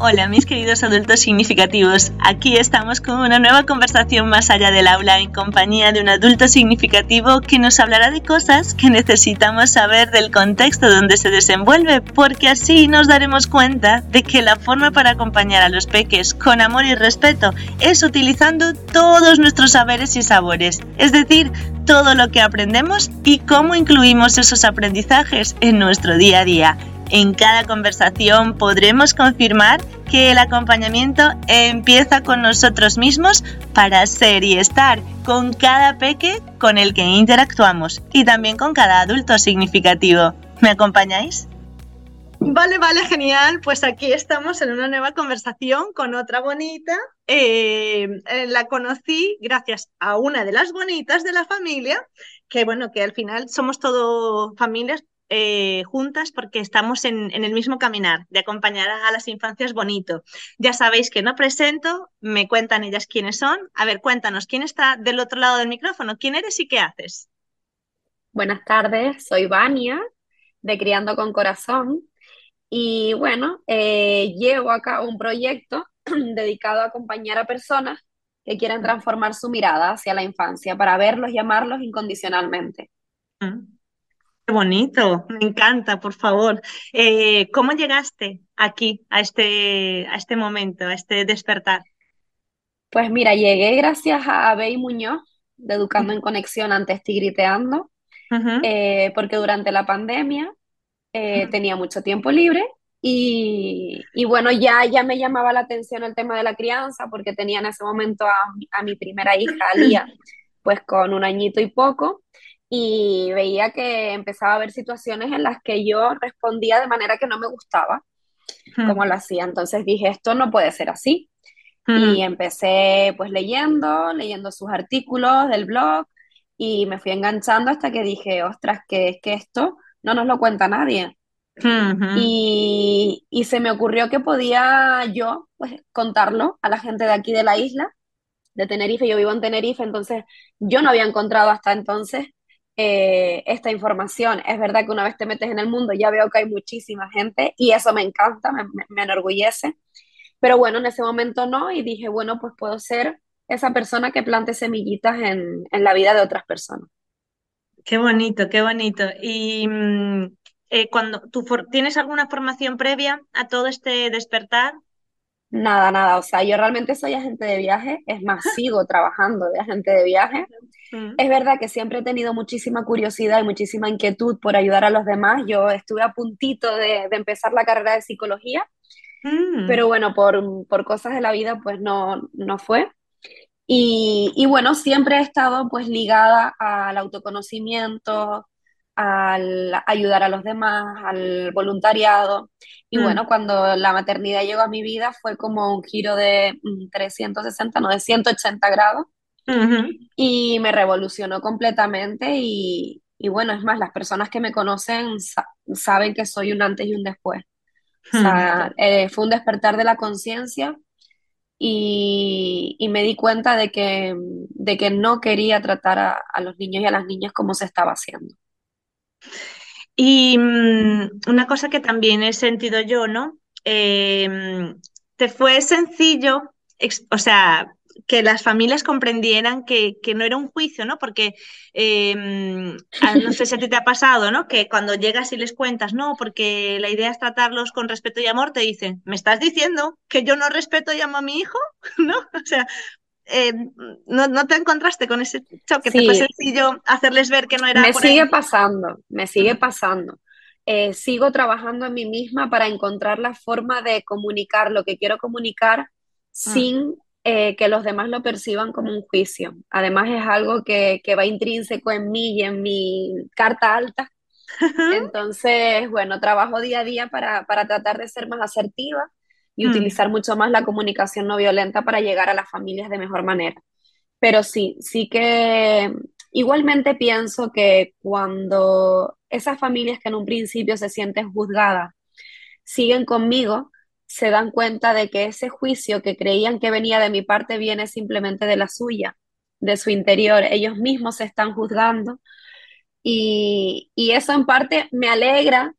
Hola mis queridos adultos significativos, aquí estamos con una nueva conversación más allá del aula en compañía de un adulto significativo que nos hablará de cosas que necesitamos saber del contexto donde se desenvuelve, porque así nos daremos cuenta de que la forma para acompañar a los peques con amor y respeto es utilizando todos nuestros saberes y sabores, es decir, todo lo que aprendemos y cómo incluimos esos aprendizajes en nuestro día a día. En cada conversación podremos confirmar que el acompañamiento empieza con nosotros mismos para ser y estar con cada peque con el que interactuamos y también con cada adulto significativo. ¿Me acompañáis? Vale, vale, genial. Pues aquí estamos en una nueva conversación con otra bonita. Eh, eh, la conocí gracias a una de las bonitas de la familia, que bueno, que al final somos todo familias, eh, juntas porque estamos en, el mismo caminar de acompañar a las infancias bonito. Ya sabéis que no presento, me cuentan ellas quiénes son. A ver, cuéntanos, ¿quién está del otro lado del micrófono? ¿Quién eres y qué haces? Buenas tardes, soy Vania de Criando con Corazón y bueno, eh, llevo acá un proyecto dedicado a acompañar a personas que quieran transformar su mirada hacia la infancia para verlos y amarlos incondicionalmente. Mm. Qué bonito, me encanta, por favor. Eh, ¿Cómo llegaste aquí, a este, a este momento, a este despertar? Pues mira, llegué gracias a Bey Muñoz, de Educando en Conexión, antes Tigriteando, eh, porque durante la pandemia eh, tenía mucho tiempo libre y, bueno, ya, ya me llamaba la atención el tema de la crianza, porque tenía en ese momento a, a mi primera hija, Lía, pues con un añito y poco y veía que empezaba a haber situaciones en las que yo respondía de manera que no me gustaba, como lo hacía. Entonces dije, esto no puede ser así. Y empecé pues leyendo, leyendo sus artículos del blog y me fui enganchando hasta que dije, ostras, que es que esto no nos lo cuenta nadie. y, y, se me ocurrió que podía yo pues, contarlo a la gente de aquí de la isla, de Tenerife. Yo vivo en Tenerife, entonces yo no había encontrado hasta entonces eh, esta información. Es verdad que una vez te metes en el mundo ya veo que hay muchísima gente y eso me encanta, me, enorgullece. Pero bueno, en ese momento no y dije, bueno, pues puedo ser esa persona que plante semillitas en, la vida de otras personas. Qué bonito, qué bonito. Y mm, eh, cuando tú tienes alguna formación previa a todo este despertar, Nada, nada. O sea, yo realmente soy agente de viaje, es más, sigo trabajando de agente de viaje. Mm. Es verdad que siempre he tenido muchísima curiosidad y muchísima inquietud por ayudar a los demás. Yo estuve a puntito de, empezar la carrera de psicología, mm. pero bueno, por, por, cosas de la vida, pues no, no fue. Y, y bueno, siempre he estado pues ligada al autoconocimiento, al ayudar a los demás, al voluntariado. Y mm. bueno, cuando la maternidad llegó a mi vida fue como un giro de 360, mm, no, de 180 grados. Y me revolucionó completamente y, bueno, es más, las personas que me conocen saben que soy un antes y un después. O sea, eh, fue un despertar de la conciencia y, me di cuenta de que, de que no quería tratar a, a los niños y a las niñas como se estaba haciendo. Y mm, una cosa que también he sentido yo, ¿no? Em, te fue sencillo, o sea, que las familias comprendieran que, no era un juicio, ¿no? Porque em, no sé si a ti te ha pasado, ¿no? Que cuando llegas y les cuentas, no, porque la idea es tratarlos con respeto y amor, te dicen, ¿me estás diciendo que yo no respeto y amo a mi hijo? ¿No? O sea, eh, no, te encontraste con ese choque, te fue sencillo hacerles ver que no era. Me sigue pasando, me sigue pasando. Eh, sigo trabajando en mí misma para encontrar la forma de comunicar lo que quiero comunicar ah. sin eh, que los demás lo perciban como un juicio. Además es algo que, que va intrínseco en mí y en mi carta alta. Entonces, bueno, trabajo día a día para, para tratar de ser más asertiva y mm. utilizar mucho más la comunicación no violenta para llegar a las familias de mejor manera. Pero sí, sí que igualmente pienso que cuando esas familias que en un principio se sienten juzgadas siguen conmigo, se dan cuenta de que ese juicio que creían que venía de mi parte viene simplemente de la suya, de su interior. Ellos mismos se están juzgando y, y eso en parte me alegra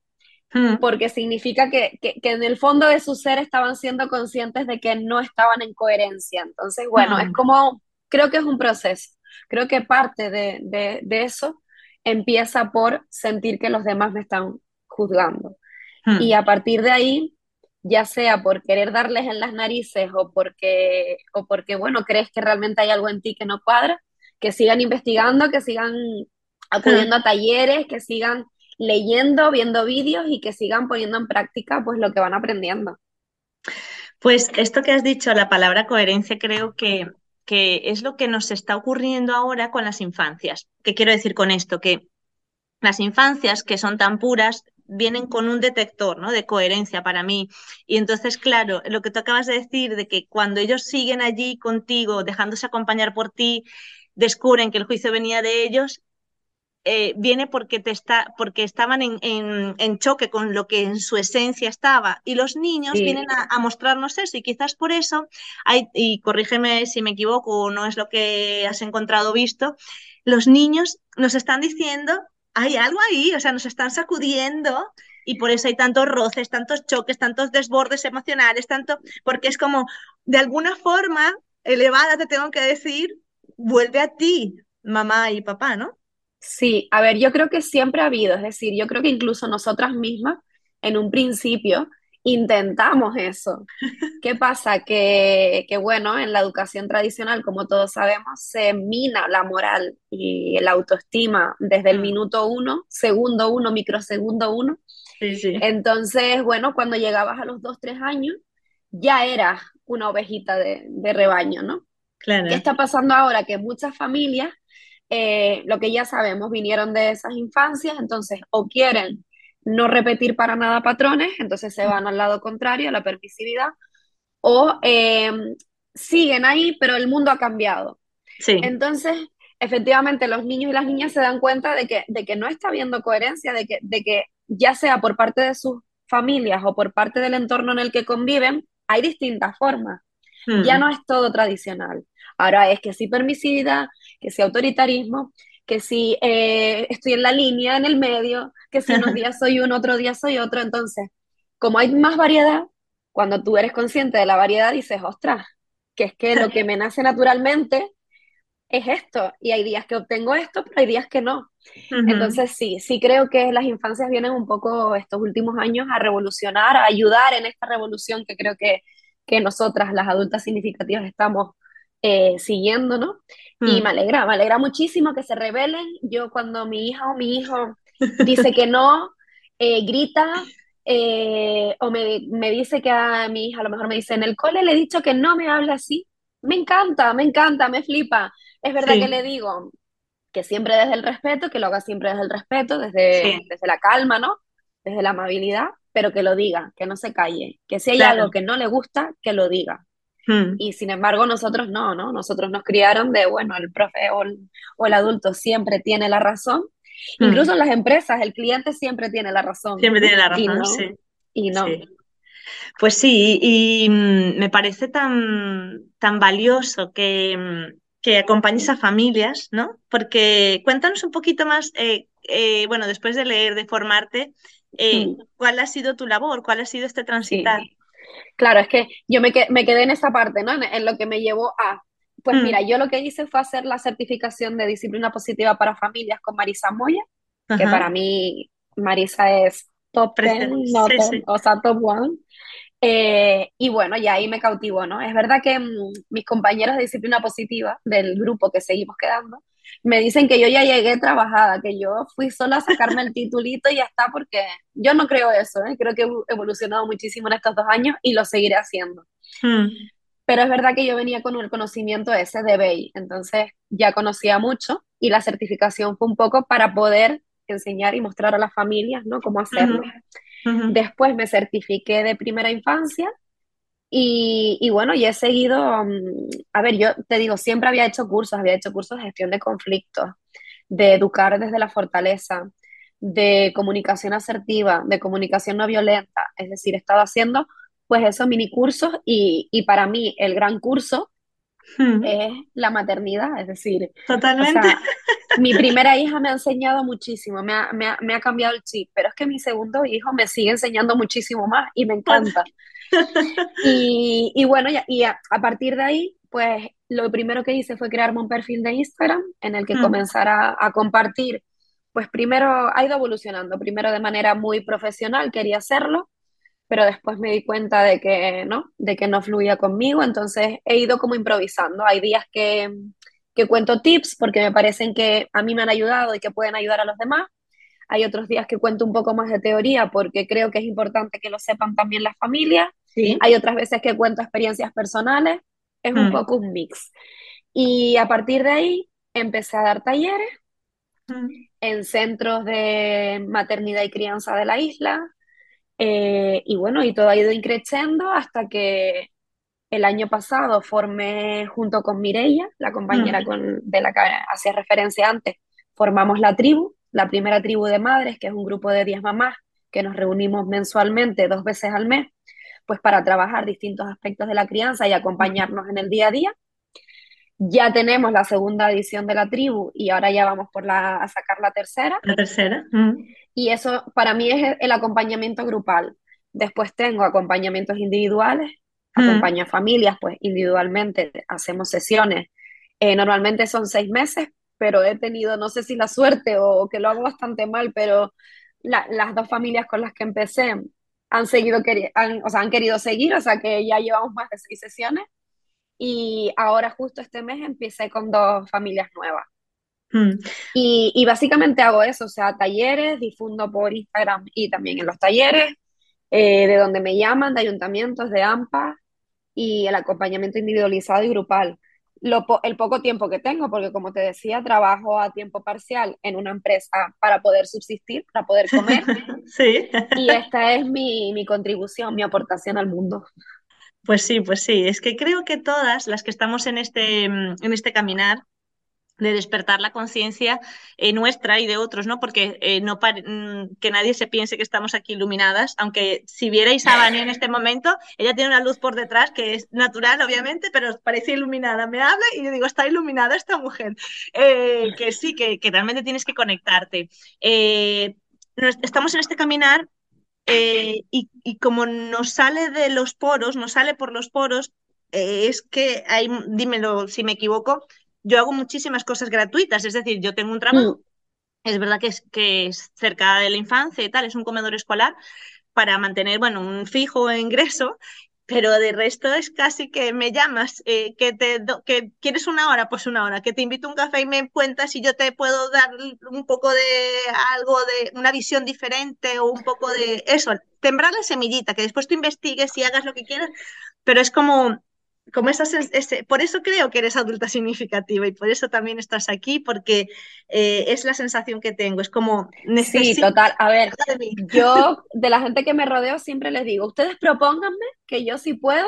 Hmm. porque significa que, en el fondo de su ser estaban siendo conscientes de que no estaban en coherencia. Entonces, bueno, es hmm. como, creo que es un proceso. Creo que parte de, de, eso empieza por sentir que los demás me están juzgando. Hmm. Y a partir de ahí, ya sea por querer darles en las narices o porque, o porque, bueno, crees que realmente hay algo en ti que no cuadra, que sigan investigando, que sigan acudiendo a talleres, que sigan leyendo, viendo vídeos y que sigan poniendo en práctica pues lo que van aprendiendo. Pues esto que has dicho, la palabra coherencia, creo que, que es lo que nos está ocurriendo ahora con las infancias. ¿Qué quiero decir con esto? Que las infancias que son tan puras vienen con un detector ¿no? de coherencia para mí. Y entonces, claro, lo que tú acabas de decir, de que cuando ellos siguen allí contigo, dejándose acompañar por ti, descubren que el juicio venía de ellos, eh, viene porque, te está, porque estaban en, en, choque con lo que en su esencia estaba. Y los niños vienen a, mostrarnos eso. Y quizás por eso, hay, y corrígeme si me equivoco o no es lo que has encontrado visto, los niños nos están diciendo, hay algo ahí, o sea, nos están sacudiendo. Y por eso hay tantos roces, tantos choques, tantos desbordes emocionales, tanto, porque es como, de alguna forma elevada, te tengo que decir, vuelve a ti, mamá y papá, ¿no? Sí, a ver, yo creo que siempre ha habido, es decir, yo creo que incluso nosotras mismas en un principio intentamos eso. ¿Qué pasa? Que, que, bueno, en la educación tradicional, como todos sabemos, se mina la moral y la autoestima desde el mm. minuto uno, segundo uno, microsegundo uno. Sí, sí. Entonces, bueno, cuando llegabas a los dos, tres años, ya eras una ovejita de, de rebaño, ¿no? Claro. ¿Qué está pasando ahora? Que muchas familias eh, lo que ya sabemos, vinieron de esas infancias, entonces o quieren no repetir para nada patrones, entonces se van al lado contrario, a la permisividad, o em, siguen ahí, pero el mundo ha cambiado. Entonces, efectivamente, los niños y las niñas se dan cuenta de que, de que no está habiendo coherencia, de que, de que ya sea por parte de sus familias o por parte del entorno en el que conviven, hay distintas formas. Ya hmm. no es todo tradicional. Ahora es que sí permisividad, que sí autoritarismo, que sí eh, estoy en la línea, en el medio, que si unos días soy uno, otro día soy otro. Entonces, como hay más variedad, cuando tú eres consciente de la variedad, dices, ostras, que es que lo que me nace naturalmente es esto, y hay días que obtengo esto, pero hay días que no. Entonces sí, sí creo que las infancias vienen un poco estos últimos años a revolucionar, a ayudar en esta revolución que creo que, que nosotras, las adultas significativas, estamos eh, siguiendo, ¿no? Y mm. me alegra, me alegra muchísimo que se rebelen. Yo cuando mi hija o mi hijo dice que no, eh, grita eh, o me, me, dice que a mi hija a lo mejor me dice, en el cole le he dicho que no me hable así. Me encanta, me encanta, me flipa. Es verdad que le digo que siempre desde el respeto, que lo haga siempre desde el respeto, desde, desde la calma, ¿no? Desde la amabilidad, pero que lo diga, que no se calle, que si hay algo que no le gusta, que lo diga. Hmm. Y sin embargo, nosotros no, ¿no? Nosotros nos criaron de, bueno, el profe o el, adulto siempre tiene la razón. Hmm. Incluso en las empresas, el cliente siempre tiene la razón. Siempre tiene la razón, sí. Y no. Pues sí, y, mm, me parece tan, tan valioso que, mm, que acompañes a familias, ¿no? Porque cuéntanos un poquito más, eh, eh, bueno, después de leer, de formarte, eh, hmm. ¿cuál ha sido tu labor? ¿Cuál ha sido este transitar? Claro, es que yo me, me quedé en esa parte, ¿no? En, lo que me llevó a, pues mm. mira, yo lo que hice fue hacer la certificación de disciplina positiva para familias con Marisa Moya, que para mí Marisa es top 10, o sea, top one. Eh, y bueno, ya ahí me cautivó, ¿no? Es verdad que mm, mis compañeros de disciplina positiva del grupo que seguimos quedando, me dicen que yo ya llegué trabajada, que yo fui sola a sacarme el titulito y ya está, porque yo no creo eso, ¿eh? creo que he evolucionado muchísimo en estos dos años y lo seguiré haciendo. Hmm. Pero es verdad que yo venía con el conocimiento ese de BEI, entonces ya conocía mucho y la certificación fue un poco para poder enseñar y mostrar a las familias, ¿no? Cómo hacerlo. Después me certifiqué de primera infancia y, bueno, y he seguido, mm, a ver, yo te digo, siempre había hecho cursos, había hecho cursos de gestión de conflictos, de educar desde la fortaleza, de comunicación asertiva, de comunicación no violenta, es decir, he estado haciendo pues esos mini cursos y, para mí el gran curso hmm. es la maternidad, es decir, totalmente. Mi primera hija me ha enseñado muchísimo, me ha, me, ha, me ha, cambiado el chip, pero es que mi segundo hijo me sigue enseñando muchísimo más y me encanta. Y, y, bueno, y a, a, partir de ahí, pues lo primero que hice fue crearme un perfil de Instagram en el que mm. comenzara a, a compartir. Pues primero ha ido evolucionando, primero de manera muy profesional, quería hacerlo, pero después me di cuenta de que no, de que no fluía conmigo, entonces he ido como improvisando. Hay días que, que cuento tips porque me parecen que a mí me han ayudado y que pueden ayudar a los demás. Hay otros días que cuento un poco más de teoría porque creo que es importante que lo sepan también las familias. Sí. Hay otras veces que cuento experiencias personales. Es un mm. poco un mix. Y a partir de ahí empecé a dar talleres mm. en centros de maternidad y crianza de la isla, eh, y bueno, y todo ha ido increciendo hasta que el año pasado formé junto con Mireia, la compañera con, de la que hacía referencia antes, formamos la tribu, la primera tribu de madres, que es un grupo de 10 mamás que nos reunimos mensualmente dos veces al mes, pues para trabajar distintos aspectos de la crianza y acompañarnos en el día a día. Ya tenemos la segunda edición de la tribu y ahora ya vamos por la, a sacar la tercera. La tercera. Y eso para mí es el acompañamiento grupal. Después tengo acompañamientos individuales, acompaño a familias, pues individualmente hacemos sesiones. Eh, normalmente son seis meses, pero he tenido, no sé si la suerte o que lo hago bastante mal, pero las dos familias con las que empecé han seguido, han, o sea, han querido seguir, o sea que ya llevamos más de seis sesiones y ahora justo este mes empecé con dos familias nuevas. Hmm. Y, y, básicamente hago eso, o sea, talleres, difundo por Instagram y también en los talleres, eh, de donde me llaman, de ayuntamientos, de AMPA y el acompañamiento individualizado y grupal. Lo, el poco tiempo que tengo, porque como te decía, trabajo a tiempo parcial en una empresa para poder subsistir, para poder comer. sí. Y esta es mi, mi contribución, mi aportación al mundo. Pues sí, pues sí. Es que creo que todas las que estamos en este, en este caminar, de despertar la conciencia eh, nuestra y de otros, ¿no? Porque eh, no mm, que nadie se piense que estamos aquí iluminadas, aunque si vierais a Vani en este momento, ella tiene una luz por detrás que es natural, obviamente, pero parece iluminada. Me habla y yo digo, está iluminada esta mujer. Eh, que sí, que, realmente tienes que conectarte. estamos en este caminar eh, y, como nos sale de los poros, nos sale por los poros, es que dímelo si me equivoco, yo hago muchísimas cosas gratuitas, es decir, yo tengo un trabajo, mm. es verdad que es, que es cerca de la infancia y tal, es un comedor escolar para mantener, bueno, un fijo ingreso pero de resto es casi que me llamas, eh, que, te que quieres una hora, pues una hora, que te invito a un café y me cuentas y yo te puedo dar un poco de algo, de una visión diferente o un poco de eso, tembrar la semillita, que después tú investigues y hagas lo que quieras, pero es como como esas, ese, por eso creo que eres adulta significativa y por eso también estás aquí, porque eh, es la sensación que tengo, es como Sí, total, a ver, yo de la gente que me rodeo siempre les digo, ustedes propónganme que yo si puedo,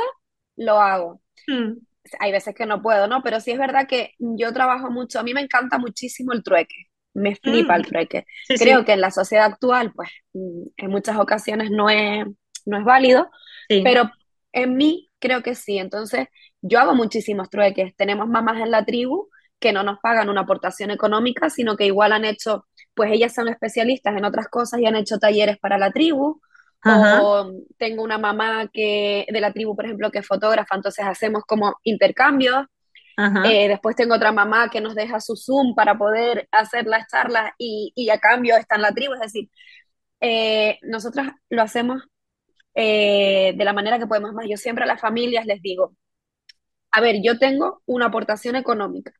lo hago. Hmm. Hay veces que no puedo, ¿no? Pero sí es verdad que yo trabajo mucho, a mí me encanta muchísimo el trueque, me flipa el hmm. trueque. Creo que en la sociedad actual, pues en muchas ocasiones no es, no es válido, pero en mí creo que sí. Entonces, yo hago muchísimos trueques. Tenemos mamás en la tribu que no nos pagan una aportación económica, sino que igual han hecho, pues ellas son especialistas en otras cosas y han hecho talleres para la tribu. O tengo una mamá que de la tribu, por ejemplo, que es fotógrafa, entonces hacemos como intercambios. Eh, después tengo otra mamá que nos deja su Zoom para poder hacer las charlas y, y a cambio está en la tribu. Es decir, eh, nosotros lo hacemos eh, de la manera que podemos más. Yo siempre a las familias les digo, a ver, yo tengo una aportación económica,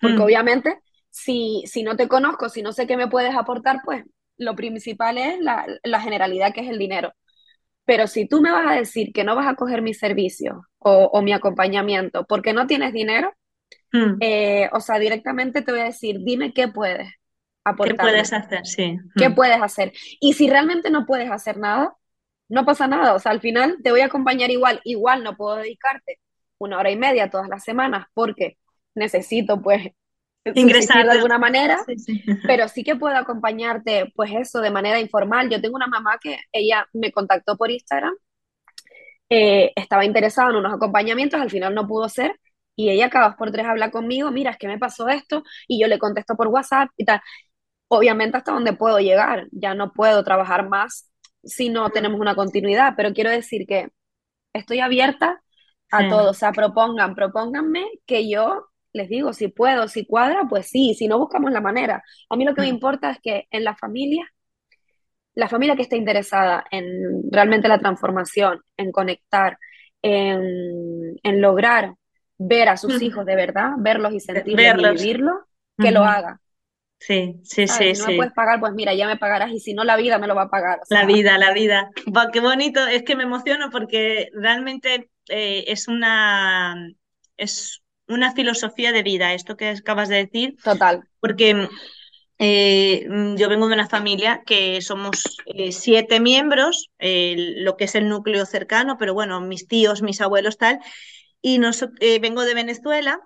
porque mm. obviamente si, si no te conozco, si no sé qué me puedes aportar, pues lo principal es la, la generalidad que es el dinero. Pero si tú me vas a decir que no vas a coger mi servicio o, o mi acompañamiento porque no tienes dinero, mm. eh, o sea, directamente te voy a decir, dime qué puedes aportar. ¿Qué puedes hacer? Sí. ¿Qué mm. puedes hacer? Y si realmente no puedes hacer nada, no pasa nada, o sea, al final te voy a acompañar igual, igual no puedo dedicarte una hora y media todas las semanas porque necesito pues ingresar de alguna manera, pero sí que puedo acompañarte pues eso de manera informal. Yo tengo una mamá que ella me contactó por Instagram, eh, estaba interesada en unos acompañamientos, al final no pudo ser, y ella cada dos por tres habla conmigo, mira, es que me pasó esto, y yo le contesto por WhatsApp y tal. Obviamente hasta donde puedo llegar, ya no puedo trabajar más si no tenemos una continuidad, pero quiero decir que estoy abierta a todo, o sea, propongan, propónganme que yo les digo, si puedo, si cuadra, pues sí, si no buscamos la manera. A mí lo que me importa es que en la familia, la familia que esté interesada en realmente la transformación, en conectar, en, lograr ver a sus hijos de verdad, verlos y sentirlos y vivirlo, que lo haga. Sí, sí, sí. Si no me puedes pagar, pues mira, ya me pagarás y si no, la vida me lo va a pagar. La vida, la vida. qué bonito, es que me emociono porque realmente eh, es una es una filosofía de vida, esto que acabas de decir. Total. Porque eh, yo vengo de una familia que somos eh, siete miembros, lo que es el núcleo cercano, pero bueno, mis tíos, mis abuelos, tal. Y vengo de Venezuela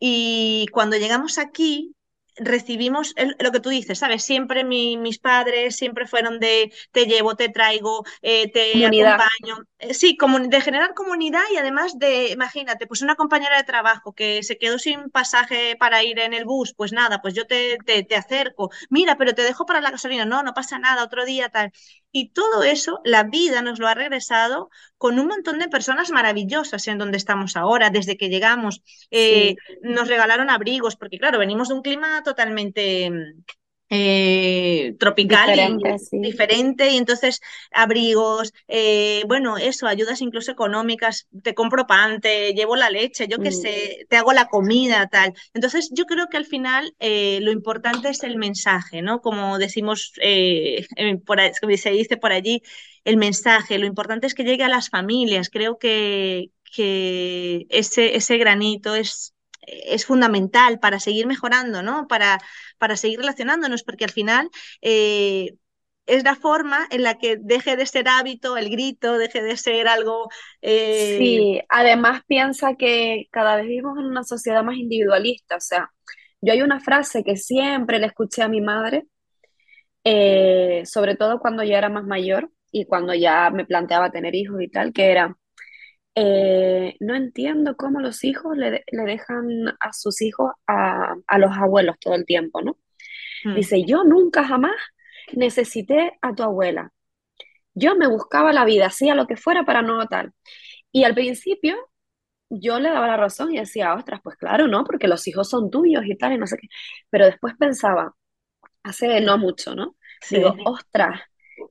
y cuando llegamos aquí, recibimos lo que tú dices, ¿sabes? Siempre mis padres siempre fueron de te llevo, te traigo, eh, te acompaño. Eh, sí, como de generar comunidad y además de, imagínate, pues una compañera de trabajo que se quedó sin pasaje para ir en el bus, pues nada, pues yo te, te, te acerco. Mira, pero te dejo para la gasolina. No, no pasa nada, otro día tal. Y todo eso, la vida nos lo ha regresado con un montón de personas maravillosas en donde estamos ahora, desde que llegamos. Eh, nos regalaron abrigos, porque claro, venimos de un clima totalmente eh, tropical diferente, y, entonces abrigos, eh, bueno, eso, ayudas incluso económicas, te compro pan, te llevo la leche, yo qué mm. sé, te hago la comida, tal. Entonces yo creo que al final eh, lo importante es el mensaje, ¿no? Como decimos, por se dice por allí, el mensaje, lo importante es que llegue a las familias, creo que, que ese, ese granito es es fundamental para seguir mejorando, ¿no? Para, para seguir relacionándonos, porque al final eh, es la forma en la que deje de ser hábito el grito, deje de ser algo... Eh, sí, además piensa que cada vez vivimos en una sociedad más individualista, o sea, yo hay una frase que siempre le escuché a mi madre, eh, sobre todo cuando yo era más mayor y cuando ya me planteaba tener hijos y tal, que era, eh, no entiendo cómo los hijos le, dejan a sus hijos a, los abuelos todo el tiempo, ¿no? Hmm. Dice, yo nunca jamás necesité a tu abuela. Yo me buscaba la vida, hacía lo que fuera para no tal. Y al principio yo le daba la razón y decía, ostras, pues claro, ¿no? Porque los hijos son tuyos y tal, y no sé qué. Pero después pensaba, hace no mucho, ¿no? Digo, ostras,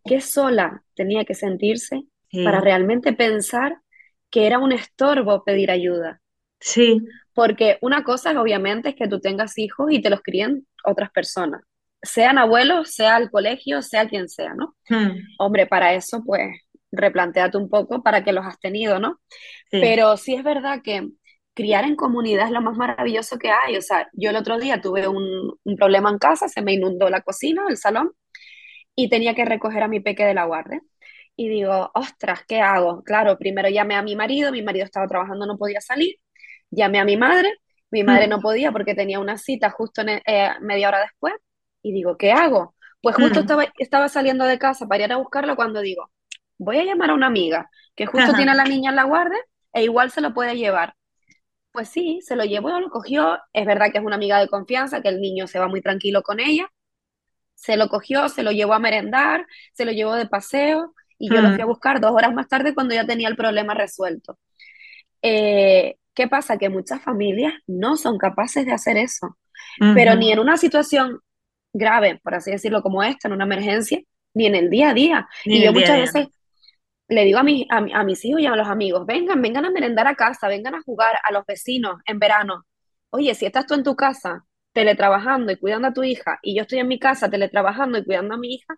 qué sola tenía que sentirse para realmente pensar que era un estorbo pedir ayuda. Sí. Porque una cosa obviamente es que tú tengas hijos y te los críen otras personas, sean abuelos, sea el colegio, sea quien sea, ¿no? Hmm. Hombre, para eso pues replanteate un poco para que los has tenido, ¿no? Pero sí es verdad que criar en comunidad es lo más maravilloso que hay. O sea, yo el otro día tuve un, un problema en casa, se me inundó la cocina, el salón, y tenía que recoger a mi peque de la guardia y digo, ostras, ¿qué hago? Claro, primero llamé a mi marido, mi marido estaba trabajando, no podía salir, llamé a mi madre, mi madre mm. no podía porque tenía una cita justo eh, media hora después, y digo, ¿qué hago? Pues justo mm. estaba, estaba saliendo de casa para ir a buscarlo cuando digo, voy a llamar a una amiga que justo tiene a la niña en la guardia e igual se lo puede llevar. Pues sí, se lo llevó, lo cogió. Es verdad que es una amiga de confianza, que el niño se va muy tranquilo con ella. Se lo cogió, se lo llevó a merendar, se lo llevó de paseo y yo lo fui a buscar dos horas más tarde cuando ya tenía el problema resuelto. Eh, ¿Qué pasa? Que muchas familias no son capaces de hacer eso, pero ni en una situación grave, por así decirlo, como esta, en una emergencia, ni en el día a día. y yo muchas veces le digo a, mi, a, mis hijos y a los amigos, vengan, vengan a merendar a casa, vengan a jugar a los vecinos en verano. Oye, si estás tú en tu casa teletrabajando y cuidando a tu hija, y yo estoy en mi casa teletrabajando y cuidando a mi hija,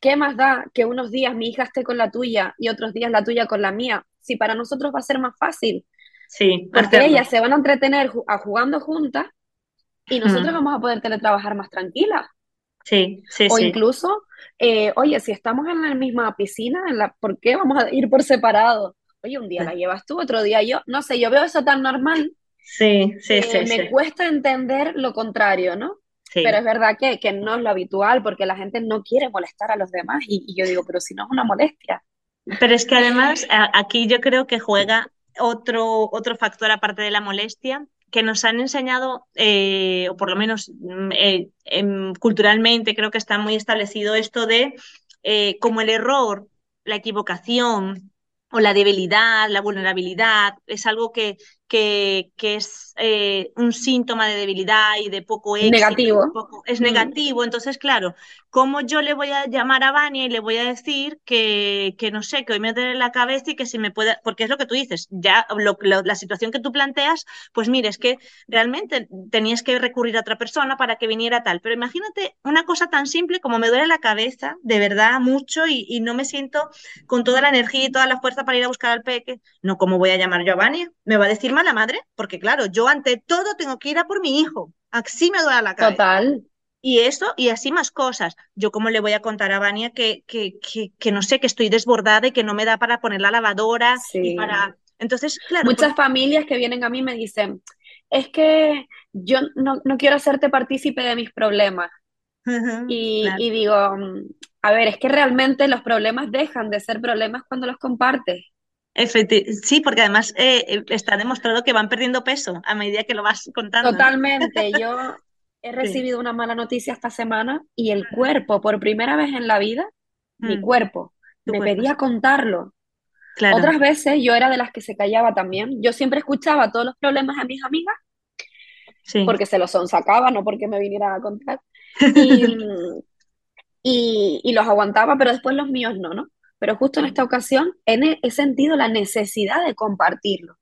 ¿qué más da que unos días mi hija esté con la tuya y otros días la tuya con la mía? Si para nosotros va a ser más fácil. Sí, porque ellas se van a entretener a jugando juntas y nosotros vamos a poder teletrabajar más tranquilas. Sí, sí, o incluso, eh, oye, si estamos en la misma piscina, en la, ¿por qué vamos a ir por separado? Oye, un día la llevas tú, otro día yo. No sé, yo veo eso tan normal. Sí, sí, sí. Me cuesta entender lo contrario, ¿no? Pero es verdad que, que, no es lo habitual porque la gente no quiere molestar a los demás y, yo digo, pero si no es una molestia. Pero es que además aquí yo creo que juega otro, otro factor aparte de la molestia que nos han enseñado, eh, o por lo menos mm, eh, em, culturalmente creo que está muy establecido esto de eh, como el error, la equivocación o la debilidad, la vulnerabilidad, es algo que, que, es eh, un síntoma de debilidad y de poco éxito. Negativo. es mm. negativo. Entonces, claro, ¿cómo yo le voy a llamar a Vania y le voy a decir que, que no sé, que hoy me duele la cabeza y que si me puede, porque es lo que tú dices, ya la situación que tú planteas, pues mire, es que realmente tenías que recurrir a otra persona para que viniera tal. Pero imagínate una cosa tan simple como me duele la cabeza, de verdad, mucho, y, y no me siento con toda la energía y toda la fuerza para ir a buscar al peque. No, ¿cómo voy a llamar yo a Vania? Me va a decir la madre, porque claro, yo ante todo tengo que ir a por mi hijo. Así me duele la cabeza. Total. Y eso, y así más cosas. Yo cómo le voy a contar a Vania que, que, que, no sé, que estoy desbordada y que no me da para poner la lavadora y para... Entonces, claro. Muchas pues familias que vienen a mí me dicen, es que yo no, no quiero hacerte partícipe de mis problemas. y, y, digo, a ver, es que realmente los problemas dejan de ser problemas cuando los compartes sí, porque además eh, eh, está demostrado que van perdiendo peso a medida que lo vas contando. Totalmente. Yo he recibido una mala noticia esta semana y el cuerpo, por primera vez en la vida, mi mm. cuerpo, me pedía contarlo. Otras veces yo era de las que se callaba también. Yo siempre escuchaba todos los problemas de mis amigas porque se los sacaba, no porque me vinieran a contar. Y, y, los aguantaba, pero después los míos no, ¿no? Pero justo en esta ocasión he, sentido la necesidad de compartirlo,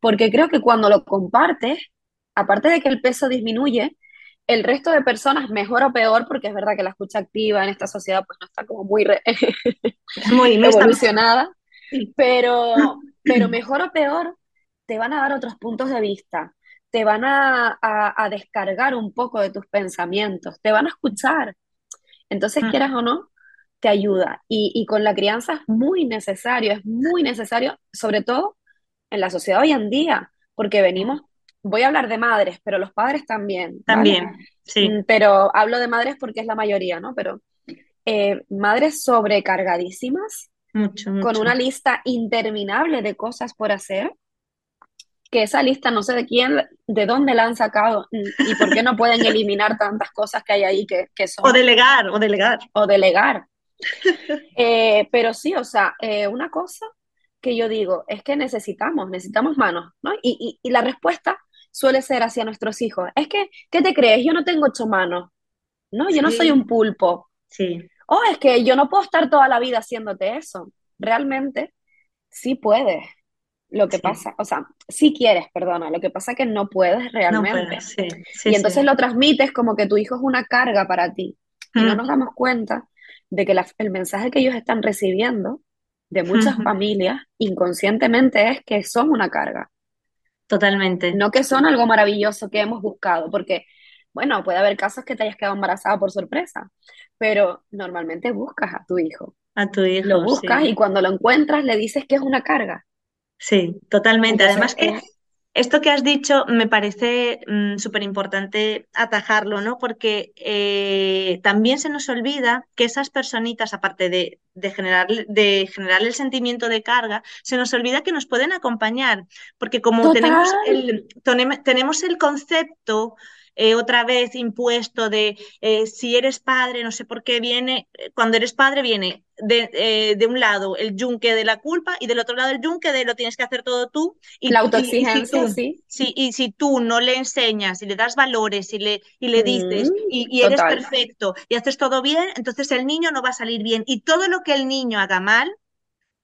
porque creo que cuando lo compartes, aparte de que el peso disminuye, el resto de personas, mejor o peor, porque es verdad que la escucha activa en esta sociedad pues no está como muy, muy evolucionada, pero, pero mejor o peor, te van a dar otros puntos de vista, te van a, a descargar un poco de tus pensamientos, te van a escuchar. Entonces, mm. quieras o no, te ayuda. Y, con la crianza es muy necesario, es muy necesario, sobre todo en la sociedad hoy en día, porque venimos, voy a hablar de madres, pero los padres también. También, sí. Mm, pero hablo de madres porque es la mayoría, ¿no? Pero eh, madres sobrecargadísimas, mucho, con una lista interminable de cosas por hacer, que esa lista no sé de quién, de dónde la han sacado y por qué no pueden eliminar tantas cosas que hay ahí que, que son... O delegar, o delegar. O delegar. Eh, pero sí, o sea, eh, una cosa que yo digo es que necesitamos, necesitamos manos, ¿no? Y, la respuesta suele ser hacia nuestros hijos. Es que, ¿qué te crees? Yo no tengo ocho manos, ¿no? Yo no soy un pulpo. Sí. Oh, es que yo no puedo estar toda la vida haciéndote eso. Realmente, sí puedes. Lo que pasa, o sea, sí quieres, perdona, lo que pasa es que no puedes realmente. y entonces lo transmites como que tu hijo es una carga para ti. Y no mm. nos damos cuenta de que el mensaje que ellos están recibiendo de muchas familias inconscientemente es que son una carga. Totalmente. No que son algo maravilloso que hemos buscado, porque, bueno, puede haber casos que te hayas quedado embarazada por sorpresa, pero normalmente buscas a tu hijo. A tu hijo. Lo buscas y cuando lo encuentras le dices que es una carga. Sí, totalmente. Además que esto que has dicho me parece mm, súper importante atajarlo, ¿no? Porque eh, también se nos olvida que esas personitas, aparte de, generar, de generar el sentimiento de carga, se nos olvida que nos pueden acompañar, porque como tenemos el, tenemos el concepto eh, otra vez impuesto de eh, si eres padre, no sé por qué viene, cuando eres padre viene de, de, un lado el yunque de la culpa y del otro lado el yunque de lo tienes que hacer todo tú. Y, la autoexigencia, sí. sí. Y si tú no le enseñas y le das valores y le, y le dices mm, y, eres perfecto y haces todo bien, entonces el niño no va a salir bien. Y todo lo que el niño haga mal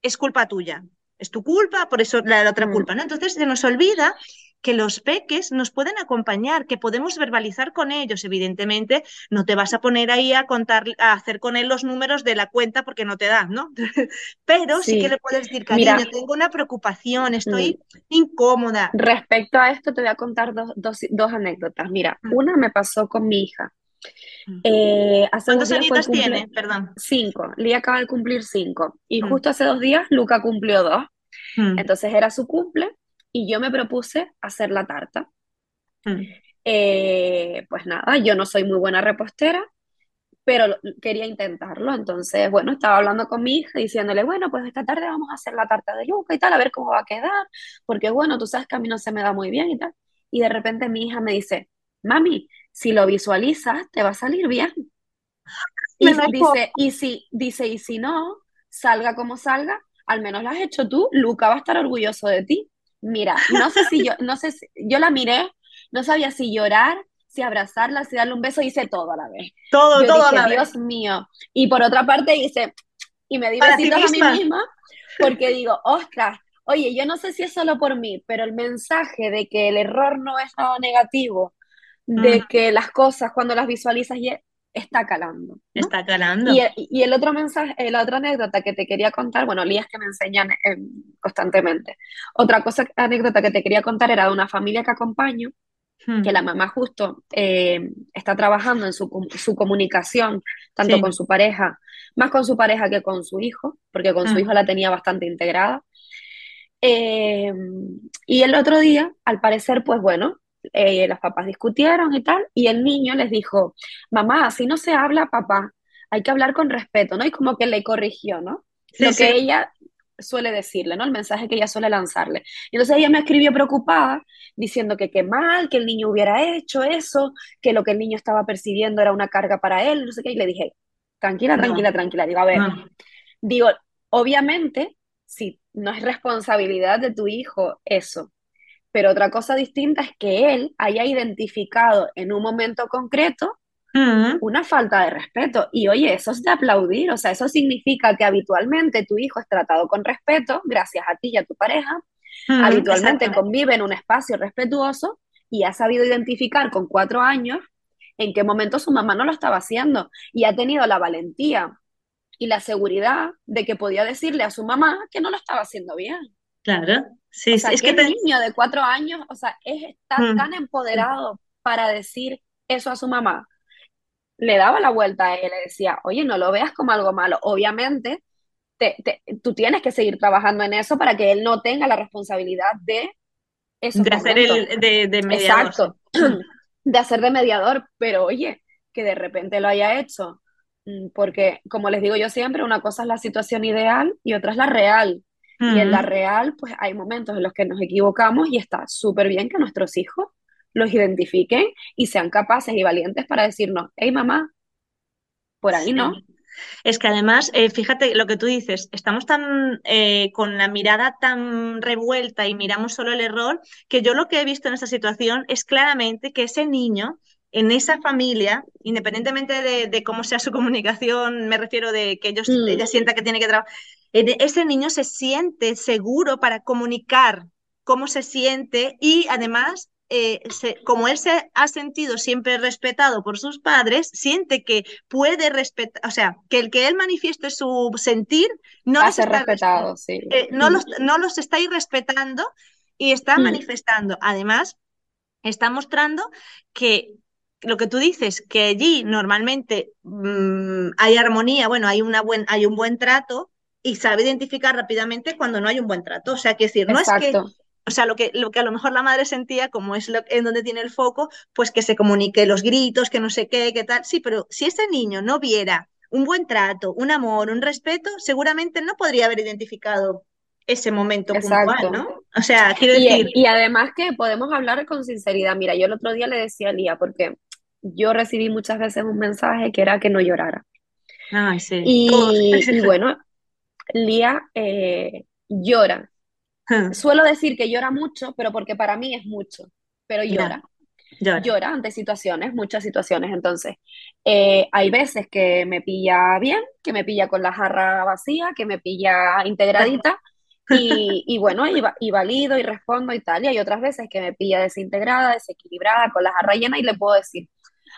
es culpa tuya. Es tu culpa, por eso la, otra mm. culpa, ¿no? Entonces se nos olvida que los peques nos pueden acompañar, que podemos verbalizar con ellos. Evidentemente, no te vas a poner ahí a contar, a hacer con él los números de la cuenta porque no te da, ¿no? Pero sí, que le puedes decir, cariño, tengo una preocupación, estoy mm. incómoda. Respecto a esto, te voy a contar dos, dos, anécdotas. Mira, mm. una me pasó con mi hija. Mm. Eh, ¿Cuántos años tiene? Perdón. Cinco. Lía acaba de cumplir cinco. Y justo hace dos días, Luca cumplió dos. Entonces era su cumple y yo me propuse hacer la tarta. Mm. Eh, pues nada, yo no soy muy buena repostera, pero quería intentarlo. Entonces, bueno, estaba hablando con mi hija diciéndole, bueno, pues esta tarde vamos a hacer la tarta de yuca y tal, a ver cómo va a quedar, porque bueno, tú sabes que a mí no se me da muy bien y tal. y de repente mi hija me dice, mami, si lo visualizas, te va a salir bien. Y dice, y si, dice, y si no, salga como salga, al menos lo has hecho tú, Luca va a estar orgulloso de ti. Mira, no sé si yo, no sé si, yo la miré, no sabía si llorar, si abrazarla, si darle un beso, hice todo a la vez. Todo, todo a la Dios mío. Y por otra parte hice, y me di besitos a mí misma, porque digo, ostras, oye, yo no sé si es solo por mí, pero el mensaje de que el error no es nada negativo, de mm. que las cosas cuando las visualizas está calando. Está calando. Y, el otro mensaje, la otra anécdota que te quería contar, bueno, lías que me enseñan em, constantemente. Otra cosa, anécdota que te quería contar era de una familia que acompaño, hmm. que la mamá justo eh, está trabajando en su, su comunicación, tanto con su pareja, más con su pareja que con su hijo, porque con su hmm. hijo la tenía bastante integrada. Eh, y el otro día, al parecer, pues bueno, eh, las papás discutieron y tal, y el niño les dijo, mamá, así no se habla, papá, hay que hablar con respeto, ¿no? Y como que le corrigió, ¿no? Lo que ella suele decirle, ¿no? El mensaje que ella suele lanzarle. Y entonces ella me escribió preocupada, diciendo que qué mal, que el niño hubiera hecho eso, que lo que el niño estaba percibiendo era una carga para él, no sé qué, y le dije, tranquila, tranquila, tranquila, digo, a ver, digo, obviamente, si no es responsabilidad de tu hijo eso, pero otra cosa distinta es que él haya identificado en un momento concreto una falta de respeto. Y oye, eso es de aplaudir, o sea, eso significa que habitualmente tu hijo es tratado con respeto, gracias a ti y a tu pareja, habitualmente convive en un espacio respetuoso y ha sabido identificar con cuatro años en qué momento su mamá no lo estaba haciendo y ha tenido la valentía y la seguridad de que podía decirle a su mamá que no lo estaba haciendo bien. Claro, sí, es que, el niño de cuatro años, o sea, es, está mm. tan empoderado para decir eso a su mamá. Le daba la vuelta a él, le decía, oye, no lo veas como algo malo. Obviamente, te, tú tienes que seguir trabajando en eso para que él no tenga la responsabilidad de eso. De hacer el de, de mediador. Exacto, de hacer de mediador, pero oye, que de repente lo haya hecho. Mm, porque, como les digo yo siempre, una cosa es la situación ideal y otra es la real. Y en la real, pues hay momentos en los que nos equivocamos y está súper bien que nuestros hijos los identifiquen y sean capaces y valientes para decirnos, hey mamá, por ahí no. Es que además, eh, fíjate lo que tú dices, estamos tan eh, con la mirada tan revuelta y miramos solo el error, que yo lo que he visto en esta situación es claramente que ese niño en esa familia, independientemente de, cómo sea su comunicación, me refiero de que ellos, mm. ella sienta que tiene que trabajar, ese niño se siente seguro para comunicar cómo se siente y además, eh, como él se ha sentido siempre respetado por sus padres, siente que puede respetar, o sea, que el que él manifieste su sentir no, los está, respetado, sí. Eh, no, los, no los está respetando y está mm. manifestando. Además, está mostrando que lo que tú dices, que allí normalmente mm, hay armonía, bueno, hay, una buen, hay un buen trato y sabe identificar rápidamente cuando no hay un buen trato. O sea, que decir, no es que o sea, lo que, lo que a lo mejor la madre sentía, como es lo, en donde tiene el foco, pues que se comunique los gritos, que no sé qué, qué tal. Sí, pero si ese niño no viera un buen trato, un amor, un respeto, seguramente no podría haber identificado ese momento puntual, ¿no? O sea, quiero decir... Y, además que podemos hablar con sinceridad. Mira, yo el otro día le decía a Lía, porque yo recibí muchas veces un mensaje que era que no llorara. Ay, sí. Y, bueno, Lía eh, llora. Suelo decir que llora mucho, pero porque para mí es mucho, pero llora. Llora. ante situaciones, muchas situaciones. Entonces, eh, hay veces que me pilla bien, que me pilla con la jarra vacía, que me pilla integradita. Y, y, bueno, y, y, valido y respondo y tal. Y hay otras veces que me pilla desintegrada, desequilibrada, con la jarra llena y le puedo decir,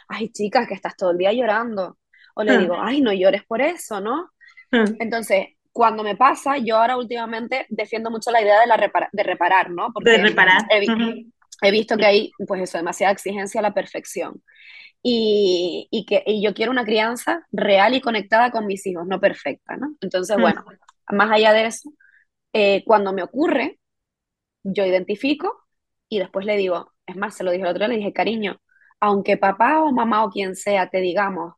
ay, chicas, que estás todo el día llorando. O le hmm. digo, ay, no llores por eso, ¿no? Hmm. Entonces, cuando me pasa, yo ahora últimamente defiendo mucho la idea de, la de reparar, ¿no? Porque de reparar. He, visto que hay, pues eso, demasiada exigencia a la perfección. Y, y que y yo quiero una crianza real y conectada con mis hijos, no perfecta, ¿no? Entonces, bueno, más allá de eso, eh, cuando me ocurre, yo identifico y después le digo, es más, se lo dije el otro día, le dije, cariño, aunque papá o mamá o quien sea te digamos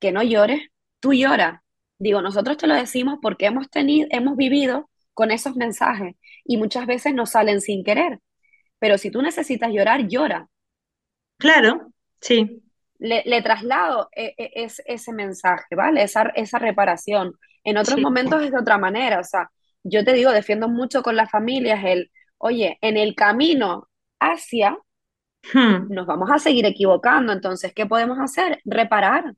que no llores, tú lloras. Digo, nosotros te lo decimos porque hemos tenido, hemos vivido con esos mensajes y muchas veces nos salen sin querer. pero si tú necesitas llorar, llora. Claro, sí. Le, traslado e, e, ese mensaje, ¿vale? Esa, esa reparación. En otros momentos es de otra manera, o sea, yo te digo, defiendo mucho con las familias el, oye, en el camino hacia, hmm. nos vamos a seguir equivocando, entonces, ¿qué podemos hacer? Reparar.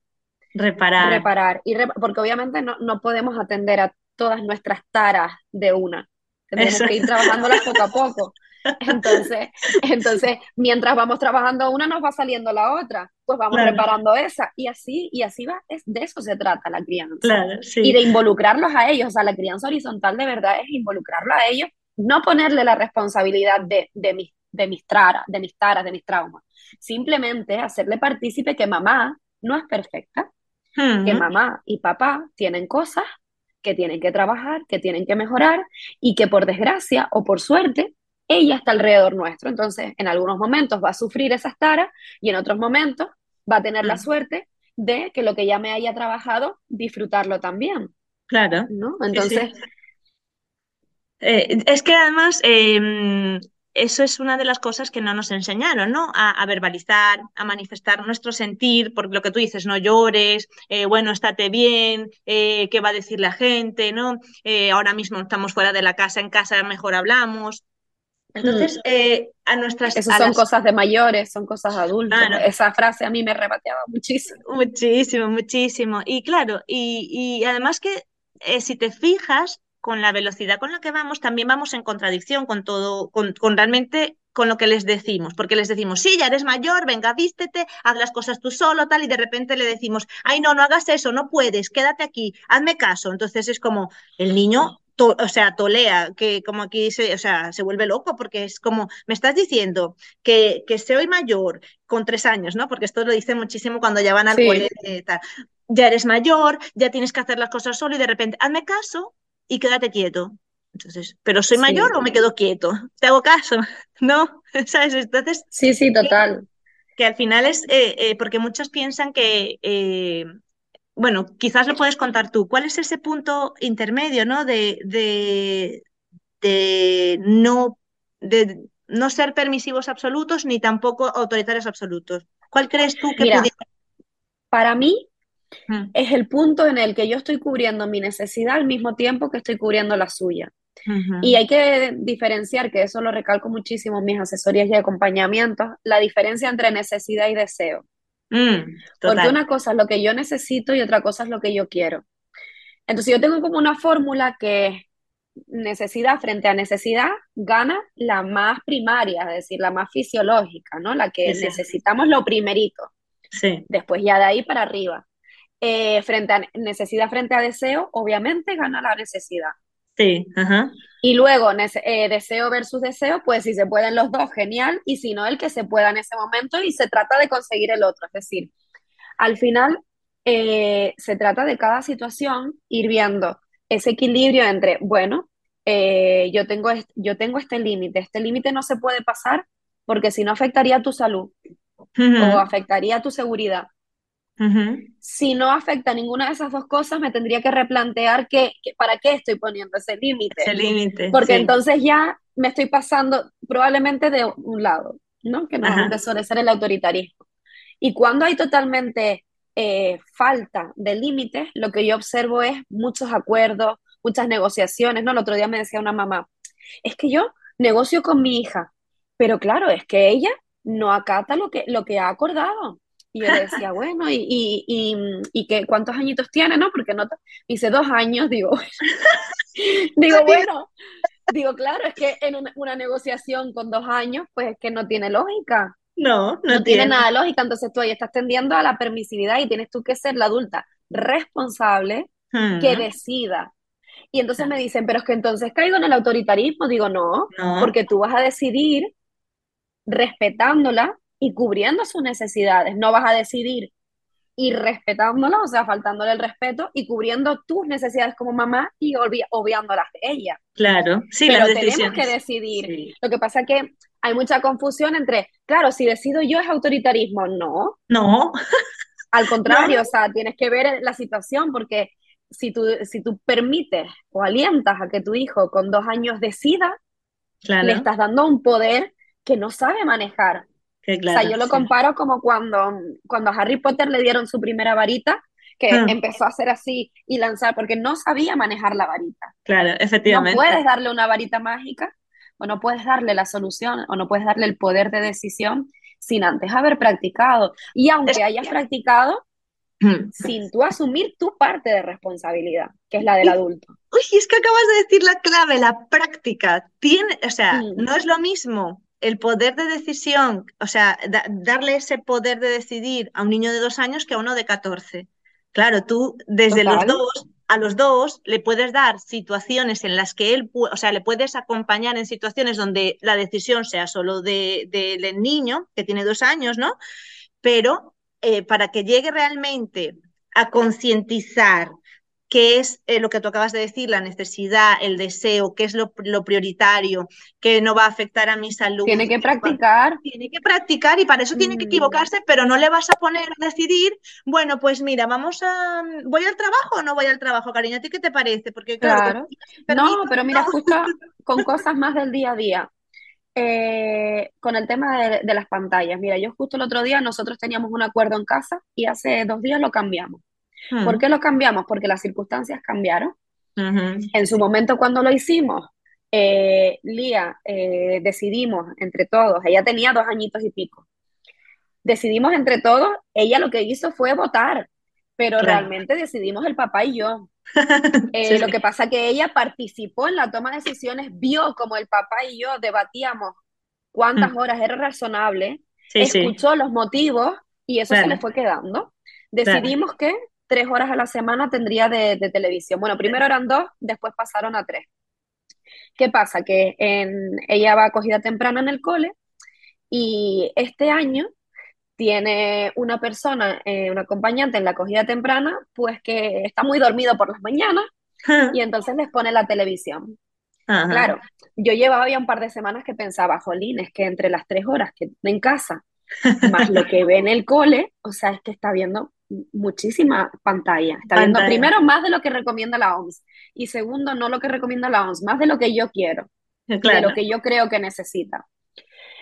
Reparar. Reparar. Y porque obviamente no, no podemos atender a todas nuestras taras de una. Tenemos que ir trabajándolas poco a poco. Entonces, entonces, mientras vamos trabajando una, nos va saliendo la otra. Pues vamos reparando esa. Y así, y así va. Es, de eso se trata la crianza. Y de involucrarlos a ellos. O sea, la crianza horizontal de verdad es involucrarlos a ellos, no ponerle la responsabilidad de, de, mis, de mis taras, de mis taras, de mis traumas. Simplemente hacerle partícipe que mamá no es perfecta, que mamá y papá tienen cosas que tienen que trabajar, que tienen que mejorar y que por desgracia o por suerte ella está alrededor nuestro. Entonces, en algunos momentos va a sufrir esas taras y en otros momentos va a tener la suerte de que lo que ya me haya trabajado, disfrutarlo también. Claro. ¿No? Entonces... Eh, es que además em, eso es una de las cosas que no nos enseñaron, ¿no? A, verbalizar, a manifestar nuestro sentir, porque lo que tú dices, no llores, eh, bueno, estate bien, eh, qué va a decir la gente, ¿no? Eh, ahora mismo estamos fuera de la casa, en casa mejor hablamos. Entonces, mm. a nuestras... Esas son cosas de mayores, son cosas adultas. Esa frase a mí me rebateaba muchísimo. Muchísimo, muchísimo. Y claro, y, y además que si te fijas, con la velocidad con la que vamos, también vamos en contradicción con todo, con, realmente con lo que les decimos, porque les decimos, sí, ya eres mayor, venga, vístete, haz las cosas tú solo, tal, y de repente le decimos, ay, no, no hagas eso, no puedes, quédate aquí, hazme caso. Entonces es como, el niño, o sea, tolea, que como aquí se, o sea, se vuelve loco, porque es como, me estás diciendo que, que soy mayor con tres años, ¿no? Porque esto lo dice muchísimo cuando ya van al colegio, tal. Ya eres mayor, ya tienes que hacer las cosas solo y de repente, hazme caso, y quédate quieto. Entonces, ¿pero soy mayor o me quedo quieto? ¿Te hago caso? ¿No? ¿Sabes? Entonces. Sí, sí, total. Que, al final es. Eh, eh, porque muchos piensan que. Eh, bueno, quizás lo puedes contar tú. ¿Cuál es ese punto intermedio, ¿no? De, de, de no. De no ser permisivos absolutos ni tampoco autoritarios absolutos. ¿Cuál crees tú que pudiera... Para mí, es el punto en el que yo estoy cubriendo mi necesidad al mismo tiempo que estoy cubriendo la suya. Y hay que diferenciar, que eso lo recalco muchísimo en mis asesorías y acompañamientos, la diferencia entre necesidad y deseo. Mm, Porque una cosa es lo que yo necesito y otra cosa es lo que yo quiero. Entonces yo tengo como una fórmula que necesidad frente a necesidad gana la más primaria, es decir, la más fisiológica, ¿no? La que necesitamos lo primerito. Sí. Después ya de ahí para arriba. Eh, frente a necesidad frente a deseo, obviamente gana la necesidad. Sí, ajá. Y luego, eh, deseo versus deseo, pues si se pueden los dos, genial, y si no, el que se pueda en ese momento y se trata de conseguir el otro. Es decir, al final eh, se trata de cada situación ir viendo ese equilibrio entre, bueno, yo, tengo yo tengo este límite, este límite no se puede pasar porque si no afectaría tu salud o afectaría tu seguridad si no afecta ninguna de esas dos cosas, me tendría que replantear que, para qué estoy poniendo ese límite. Ese límite. Porque entonces ya me estoy pasando probablemente de un lado, ¿no? Que no suele ser el autoritarismo. Y cuando hay totalmente eh, falta de límites, lo que yo observo es muchos acuerdos, muchas negociaciones, ¿no? El otro día me decía una mamá, es que yo negocio con mi hija, pero claro, es que ella no acata lo que, lo que ha acordado. Y yo decía, bueno, ¿y, y, y, que, cuántos añitos tiene, no? Porque no, hice dos años, digo, digo, bueno, digo, claro, es que en una, negociación con dos años, pues es que no tiene lógica. No, no, tiene. nada lógica, entonces tú ahí estás tendiendo a la permisividad y tienes tú que ser la adulta responsable que decida. Y entonces me dicen, pero es que entonces caigo en el autoritarismo. Digo, no, porque tú vas a decidir respetándola y cubriendo sus necesidades. No vas a decidir y respetándola, o sea, faltándole el respeto y cubriendo tus necesidades como mamá y obviándolas de ella. Claro, sí, pero tenemos que decidir. Lo que pasa es que hay mucha confusión entre, claro, si decido yo es autoritarismo, no. No. Al contrario, o sea, tienes que ver la situación porque si tú, si tú permites o alientas a que tu hijo con dos años decida, le estás dando un poder que no sabe manejar. O sea, yo lo comparo como cuando, cuando a Harry Potter le dieron su primera varita, que hmm. empezó a hacer así y lanzar, porque no sabía manejar la varita. Claro, efectivamente. No puedes darle una varita mágica, o no puedes darle la solución, o no puedes darle el poder de decisión sin antes haber practicado. Y aunque hayas practicado, sin tú asumir tu parte de responsabilidad, que es la del adulto. Uy, es que acabas de decir la clave, la práctica. Tiene, o sea, no es lo mismo el poder de decisión, o sea, darle ese poder de decidir a un niño de dos años que a uno de 14. Claro, tú desde los dos, a los dos le puedes dar situaciones en las que él, o sea, le puedes acompañar en situaciones donde la decisión sea solo del de, niño, que tiene dos años, ¿no? Pero eh, para que llegue realmente a concientizar qué es eh, lo que tú acabas de decir, la necesidad, el deseo, qué es lo, prioritario, que no va a afectar a mi salud. Tiene que practicar. Tiene que practicar y para eso tiene que mm. equivocarse, pero no le vas a poner a decidir, bueno, pues mira, vamos a, ¿voy al trabajo o no voy al trabajo, cariño? ¿A ti qué te parece? Porque claro, no, pero mira, justo con cosas más del día a día. Eh, con el tema de, de las pantallas, mira, yo justo el otro día nosotros teníamos un acuerdo en casa y hace dos días lo cambiamos. ¿Por qué lo cambiamos? Porque las circunstancias cambiaron. En su momento cuando lo hicimos, eh, Lía, eh, decidimos entre todos, ella tenía dos añitos y pico, decidimos entre todos, ella lo que hizo fue votar, pero realmente decidimos el papá y yo. Eh, lo que pasa que ella participó en la toma de decisiones, vio como el papá y yo debatíamos cuántas mm. horas era razonable, escuchó los motivos y eso se le fue quedando. Decidimos que tres horas a la semana tendría de, televisión. Bueno, primero eran dos, después pasaron a tres. ¿Qué pasa? Que en, ella va acogida temprana en el cole y este año tiene una persona, eh, un acompañante en la acogida temprana, pues que está muy dormido por las mañanas y entonces les pone la televisión. Claro, yo llevaba ya un par de semanas que pensaba, jolín, es que entre las tres horas que en casa, más lo que ve en el cole, o sea, es que está viendo muchísima pantalla. Está viendo primero más de lo que recomienda la OMS y segundo no lo que recomienda la OMS, más de lo que yo quiero, de lo que yo creo que necesita.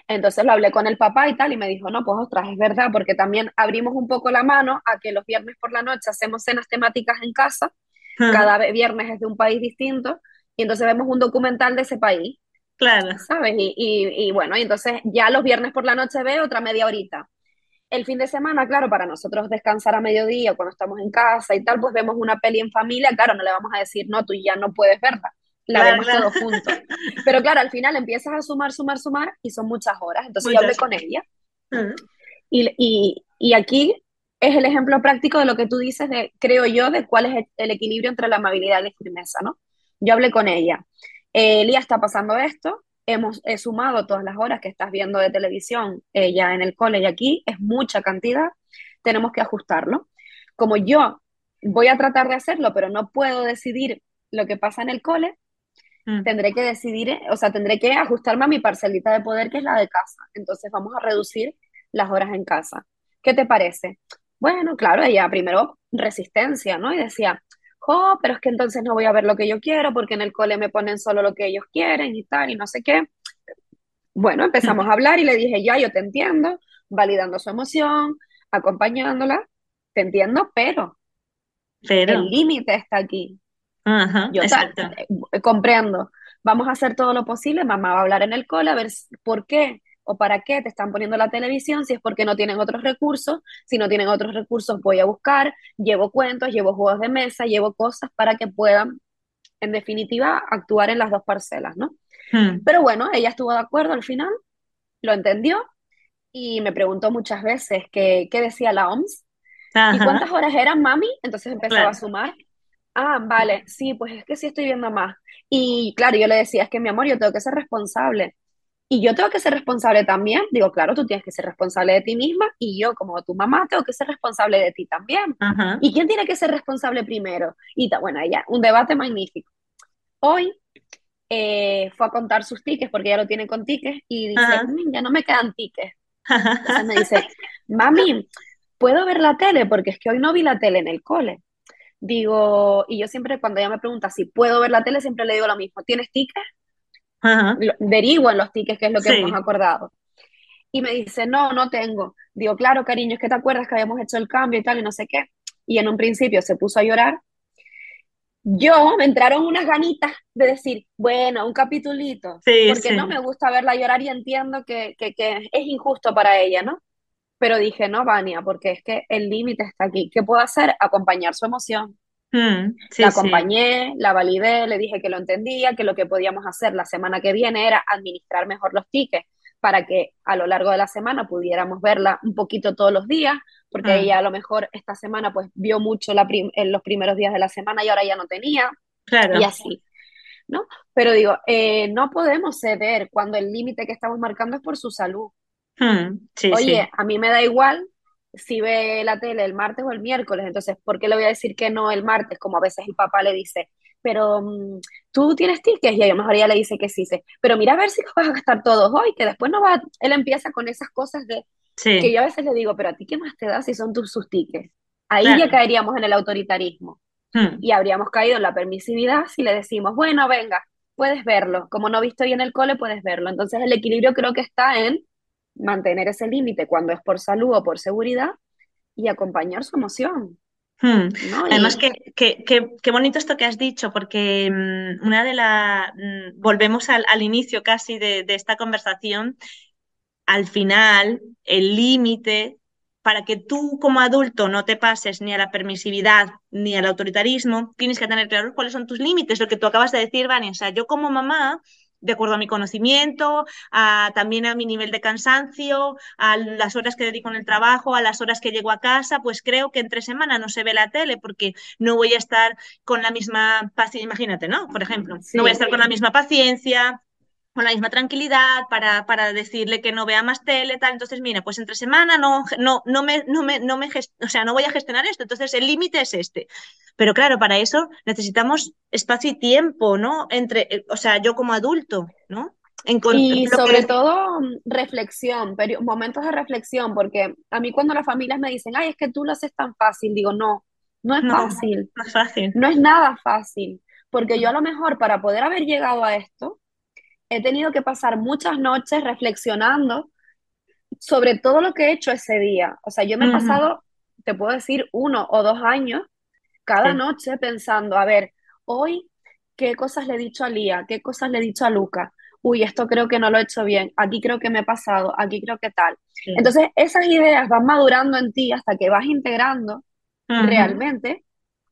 Entonces lo hablé con el papá y tal y me dijo, no, pues ostras, es verdad, porque también abrimos un poco la mano a que los viernes por la noche hacemos cenas temáticas en casa, cada viernes es de un país distinto y entonces vemos un documental de ese país. Claro. ¿Sabes? Y, y, y bueno, y entonces ya los viernes por la noche veo otra media horita el fin de semana, claro, para nosotros descansar a mediodía cuando estamos en casa y tal, pues vemos una peli en familia, claro, no le vamos a decir, no, tú ya no puedes verla, la vemos todos juntos. Pero claro, al final empiezas a sumar, sumar, sumar y son muchas horas. Entonces yo hablé con ella. y, y, aquí es el ejemplo práctico de lo que tú dices, de, creo yo, de cuál es el, equilibrio entre la amabilidad y la firmeza, ¿no? Yo hablé con ella. Eh, Lía está pasando esto, hemos sumado todas las horas que estás viendo de televisión eh, ya en el cole y aquí, es mucha cantidad, tenemos que ajustarlo. Como yo voy a tratar de hacerlo, pero no puedo decidir lo que pasa en el cole, mm. tendré que decidir, o sea, tendré que ajustarme a mi parcelita de poder, que es la de casa. Entonces vamos a reducir las horas en casa. ¿Qué te parece? Bueno, claro, ella primero resistencia, ¿no? Y decía, oh, pero es que entonces no voy a ver lo que yo quiero porque en el cole me ponen solo lo que ellos quieren y tal y no sé qué. Bueno, empezamos a hablar y le dije, ya, yo te entiendo, validando su emoción, acompañándola, te entiendo, pero, pero. el límite está aquí. yo eh, comprendo. Vamos a hacer todo lo posible, mamá va a hablar en el cole a ver por qué o para qué te están poniendo la televisión, si es porque no tienen otros recursos, si no tienen otros recursos voy a buscar, llevo cuentos, llevo juegos de mesa, llevo cosas para que puedan, en definitiva, actuar en las dos parcelas, ¿no? Hmm. Pero bueno, ella estuvo de acuerdo al final, lo entendió y me preguntó muchas veces qué, qué decía la OMS y cuántas horas eran, mami, entonces empezaba a sumar. Ah, vale, sí, pues es que sí estoy viendo más. Y claro, yo le decía, es que mi amor, yo tengo que ser responsable. Y yo tengo que ser responsable también. Digo, claro, tú tienes que ser responsable de ti misma y yo como tu mamá tengo que ser responsable de ti también. ¿Y quién tiene que ser responsable primero? Y bueno, ella, un debate magnífico. Hoy eh, fue a contar sus tickets porque ella lo tiene con tickets y dice, mm, ya no me quedan tickets. Entonces me dice, mami, ¿puedo ver la tele? Porque es que hoy no vi la tele en el cole. Digo, y yo siempre cuando ella me pregunta si puedo ver la tele, siempre le digo lo mismo, ¿tienes tickets? Derivo en los tickets, que es lo que hemos acordado. Y me dice, no, no tengo. Digo, claro, cariño, es que te acuerdas que habíamos hecho el cambio y tal, y no sé qué. Y en un principio se puso a llorar. Yo me entraron unas ganitas de decir, bueno, un capitulito, porque no me gusta verla llorar y entiendo que, que, que es injusto para ella, ¿no? Pero dije, no, Vania, porque es que el límite está aquí. ¿Qué puedo hacer? Acompañar su emoción. Mm, la acompañé, la validé, le dije que lo entendía, que lo que podíamos hacer la semana que viene era administrar mejor los tickets para que a lo largo de la semana pudiéramos verla un poquito todos los días, porque mm. ella a lo mejor esta semana pues vio mucho la en los primeros días de la semana y ahora ya no tenía, claro. y así. ¿No? Pero digo, eh, no podemos ceder cuando el límite que estamos marcando es por su salud. Mm, Oye, a mí me da igual si ve la tele el martes o el miércoles, entonces, ¿por qué le voy a decir que no el martes? Como a veces el papá le dice, pero mm, tú tienes tickets y a lo mejor ella le dice que sí, sí, pero mira a ver si vas a gastar todos hoy, que después no va, él empieza con esas cosas de que yo a veces le digo, pero a ti qué más te da si son tus sus tickets. Ahí ya caeríamos en el autoritarismo hmm. y habríamos caído en la permisividad si le decimos, bueno, venga, puedes verlo, como no visto hoy en el cole, puedes verlo. Entonces el equilibrio creo que está en mantener ese límite cuando es por salud o por seguridad y acompañar su emoción. Hmm. Además, qué bonito esto que has dicho, porque mm, una de las, mm, volvemos al, inicio casi de, esta conversación, al final el límite para que tú como adulto no te pases ni a la permisividad ni al autoritarismo, tienes que tener claro cuáles son tus límites, lo que tú acabas de decir, Vania. O sea, yo como mamá de acuerdo a mi conocimiento, a, también a mi nivel de cansancio, a las horas que dedico en el trabajo, a las horas que llego a casa, pues creo que entre semana no se ve la tele porque no voy a estar con la misma paciencia, imagínate, ¿no? Por ejemplo, no voy a estar con la misma paciencia, con la misma tranquilidad para, para decirle que no vea más tele, tal. Entonces, mira, pues entre semana no, no, no me, no me, no me o sea, no voy a gestionar esto. Entonces, el límite es este. Pero claro, para eso necesitamos espacio y tiempo, ¿no? Entre, eh, o sea, yo como adulto, ¿no? y sobre todo reflexión, momentos de reflexión, porque a mí cuando las familias me dicen, ay, es que tú lo haces tan fácil, digo, no, no es fácil. No es fácil. No es nada fácil, porque yo a lo mejor para poder haber llegado a esto, he tenido que pasar muchas noches reflexionando sobre todo lo que he hecho ese día. O sea, yo me he pasado, te puedo decir, uno o dos años cada noche pensando, a ver, hoy, ¿qué cosas le he dicho a Lía? ¿Qué cosas le he dicho a Luca? Uy, esto creo que no lo he hecho bien, aquí creo que me he pasado, aquí creo que tal. Entonces, esas ideas van madurando en ti hasta que vas integrando realmente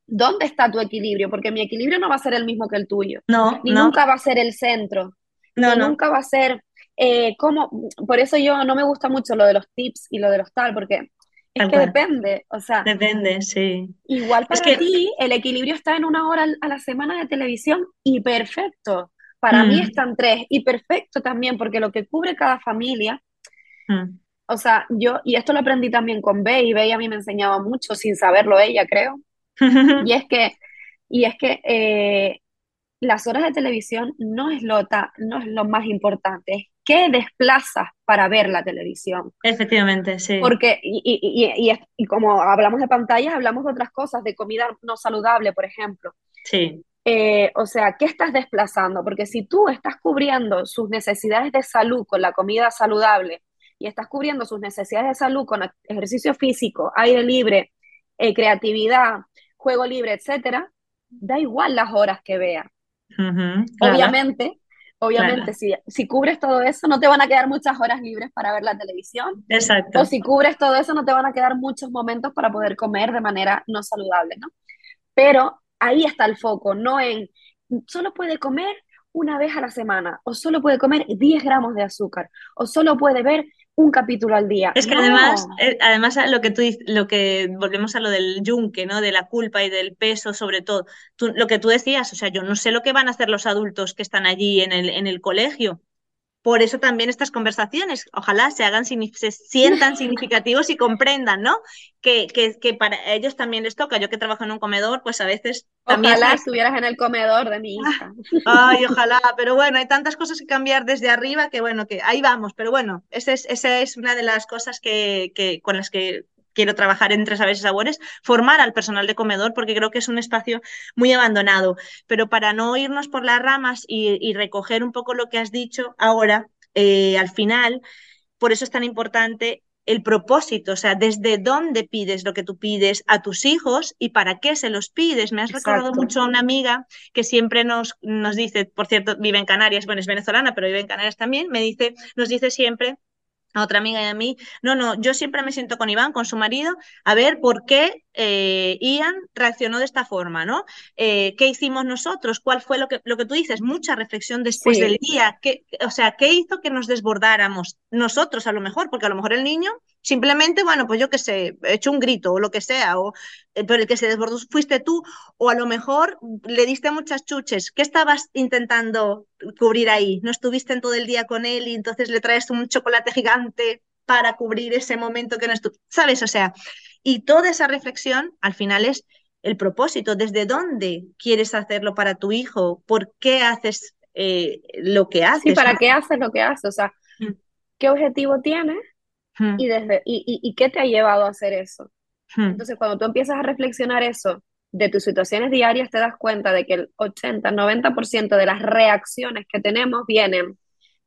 dónde está tu equilibrio, porque mi equilibrio no va a ser el mismo que el tuyo. No, ni nunca va a ser el centro no, nunca va a ser eh, como, por eso yo no me gusta mucho lo de los tips y lo de los tal, porque es que depende, o sea. Depende, sí. Igual para ti, el equilibrio está en una hora a la semana de televisión y perfecto. Para mí mm. están tres y perfecto también, porque lo que cubre cada familia, mm. o sea, yo, y esto lo aprendí también con Bey, y Bey a mí me enseñaba mucho sin saberlo ella, creo. y es que, y es que eh, las horas de televisión no es lo, no es lo más importante, es qué desplazas para ver la televisión. Efectivamente, sí. Porque, y, y, como hablamos de pantallas, hablamos de otras cosas, de comida no saludable, por ejemplo. Sí. Eh, o sea, ¿qué estás desplazando? Porque si tú estás cubriendo sus necesidades de salud con la comida saludable y estás cubriendo sus necesidades de salud con ejercicio físico, aire libre, eh, creatividad, juego libre, etcétera, da igual las horas que Obviamente, obviamente, si, si cubres todo eso, no te van a quedar muchas horas libres para ver la televisión. Exacto. O si cubres todo eso, no te van a quedar muchos momentos para poder comer de manera no saludable, ¿no? Pero ahí está el foco, no en solo puede comer una vez a la semana, o solo puede comer 10 gramos de azúcar, o solo puede ver un capítulo al día. Es que además, eh, además lo que tú lo que volvemos a lo del yunque, ¿no? De la culpa y del peso, sobre todo. lo que tú decías, o sea, yo no sé lo que van a hacer los adultos que están allí en el, en el colegio. Por eso también estas conversaciones, ojalá se hagan, se sientan significativos y comprendan, ¿no? Que, que, que, para ellos también les toca. Yo que trabajo en un comedor, pues a veces también. Ojalá estuvieras en el comedor de mi hija. Ay, ojalá, pero bueno, hay tantas cosas que cambiar desde arriba que bueno, que ahí vamos. Pero bueno, esa es, esa es una de las cosas que, que con las que quiero trabajar en tres y sabores, formar al personal de comedor, porque creo que es un espacio muy abandonado. Pero para no irnos por las ramas y, recoger un poco lo que has dicho ahora, eh, al final, por eso es tan importante el propósito, o sea, desde dónde pides lo que tú pides a tus hijos y para qué se los pides. Me has recordado mucho a una amiga que siempre nos, nos dice, por cierto, vive en Canarias, bueno, es venezolana, pero vive en Canarias también, me dice, nos dice siempre a otra amiga y a mí, no, no, yo siempre me siento con Iván, con su marido, a ver por qué eh, Ian reaccionó de esta forma, ¿no? Eh, ¿Qué hicimos nosotros? ¿Cuál fue lo que, lo que tú dices? Mucha reflexión después del día. ¿Qué, o sea, ¿qué hizo que nos desbordáramos nosotros a lo mejor? Porque a lo mejor el niño simplemente, bueno, pues yo qué sé, hecho un grito o lo que sea, o, eh, pero el que se desbordó fuiste tú, o a lo mejor le diste muchas chuches. ¿Qué estabas intentando cubrir ahí? ¿No estuviste en todo el día con él y entonces le traes un chocolate gigante para cubrir ese momento que no estuvo? ¿Sabes? O sea, y toda esa reflexión al final es el propósito, desde dónde quieres hacerlo para tu hijo, por qué haces eh, lo que haces. Sí, para qué haces lo que haces, o sea, mm. ¿qué objetivo tienes? Y, desde, y, y, qué te ha llevado a hacer eso? Entonces, cuando tú empiezas a reflexionar eso de tus situaciones diarias, te das cuenta de que el 80, 90% de las reacciones que tenemos vienen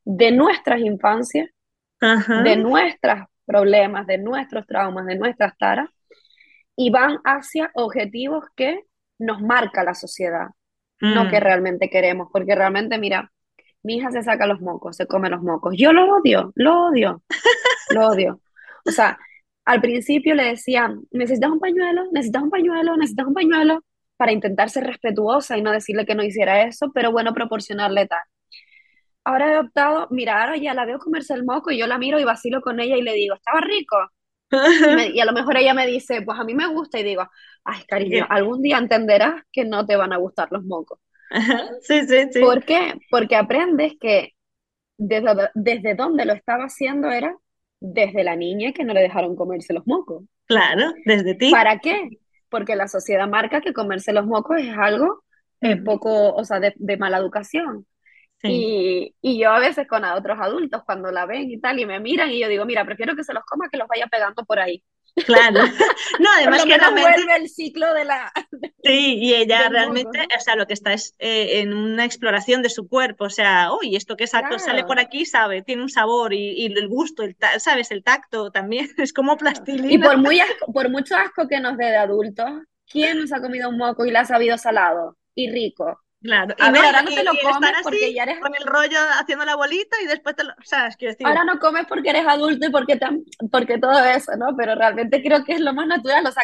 de nuestras infancias, de nuestros problemas, de nuestros traumas, de nuestras taras, y van hacia objetivos que nos marca la sociedad, no mm. que realmente queremos, porque realmente, mira, mi hija se saca los mocos, se come los mocos, yo lo odio, lo odio, lo odio. O sea, al principio le decía, necesitas un pañuelo, necesitas un pañuelo, necesitas un pañuelo, para intentar ser respetuosa y no decirle que no hiciera eso, pero bueno, proporcionarle tal. Ahora he optado, mira, ahora ya la veo comerse el moco y yo la miro y vacilo con ella y le digo, ¿estaba rico? Y, a lo mejor ella me dice, pues a mí me gusta y digo, ay, cariño, algún día entenderás que no te van a gustar los mocos. Sí, sí, sí. ¿Por qué? Porque aprendes que desde, desde donde lo estaba haciendo era desde la niña que no le dejaron comerse los mocos. Claro, desde ti. ¿Para qué? Porque la sociedad marca que comerse los mocos es algo eh, poco, o sea, de, mala educación. Y, y, yo a veces con otros adultos, cuando la ven y tal, y me miran, y yo digo, mira, prefiero que se los coma que los vaya pegando por ahí. Claro. No, además que realmente vuelve el ciclo de la Sí, y ella realmente, o sea, lo que está es eh, en una exploración de su cuerpo, o sea, uy, esto que sale por aquí, sabe, tiene un sabor y, el gusto, el sabes, el tacto también, es como plastilina. Y por muy por mucho asco que nos dé de adultos, ¿quién nos ha comido un moco y la ha sabido salado y rico? Claro, y ahora no te lo comes porque ya eres con el rollo haciendo la bolita y después te lo, decir. Ahora no comes porque eres adulto y porque porque todo eso, ¿no? Pero realmente creo que es lo más natural, o sea,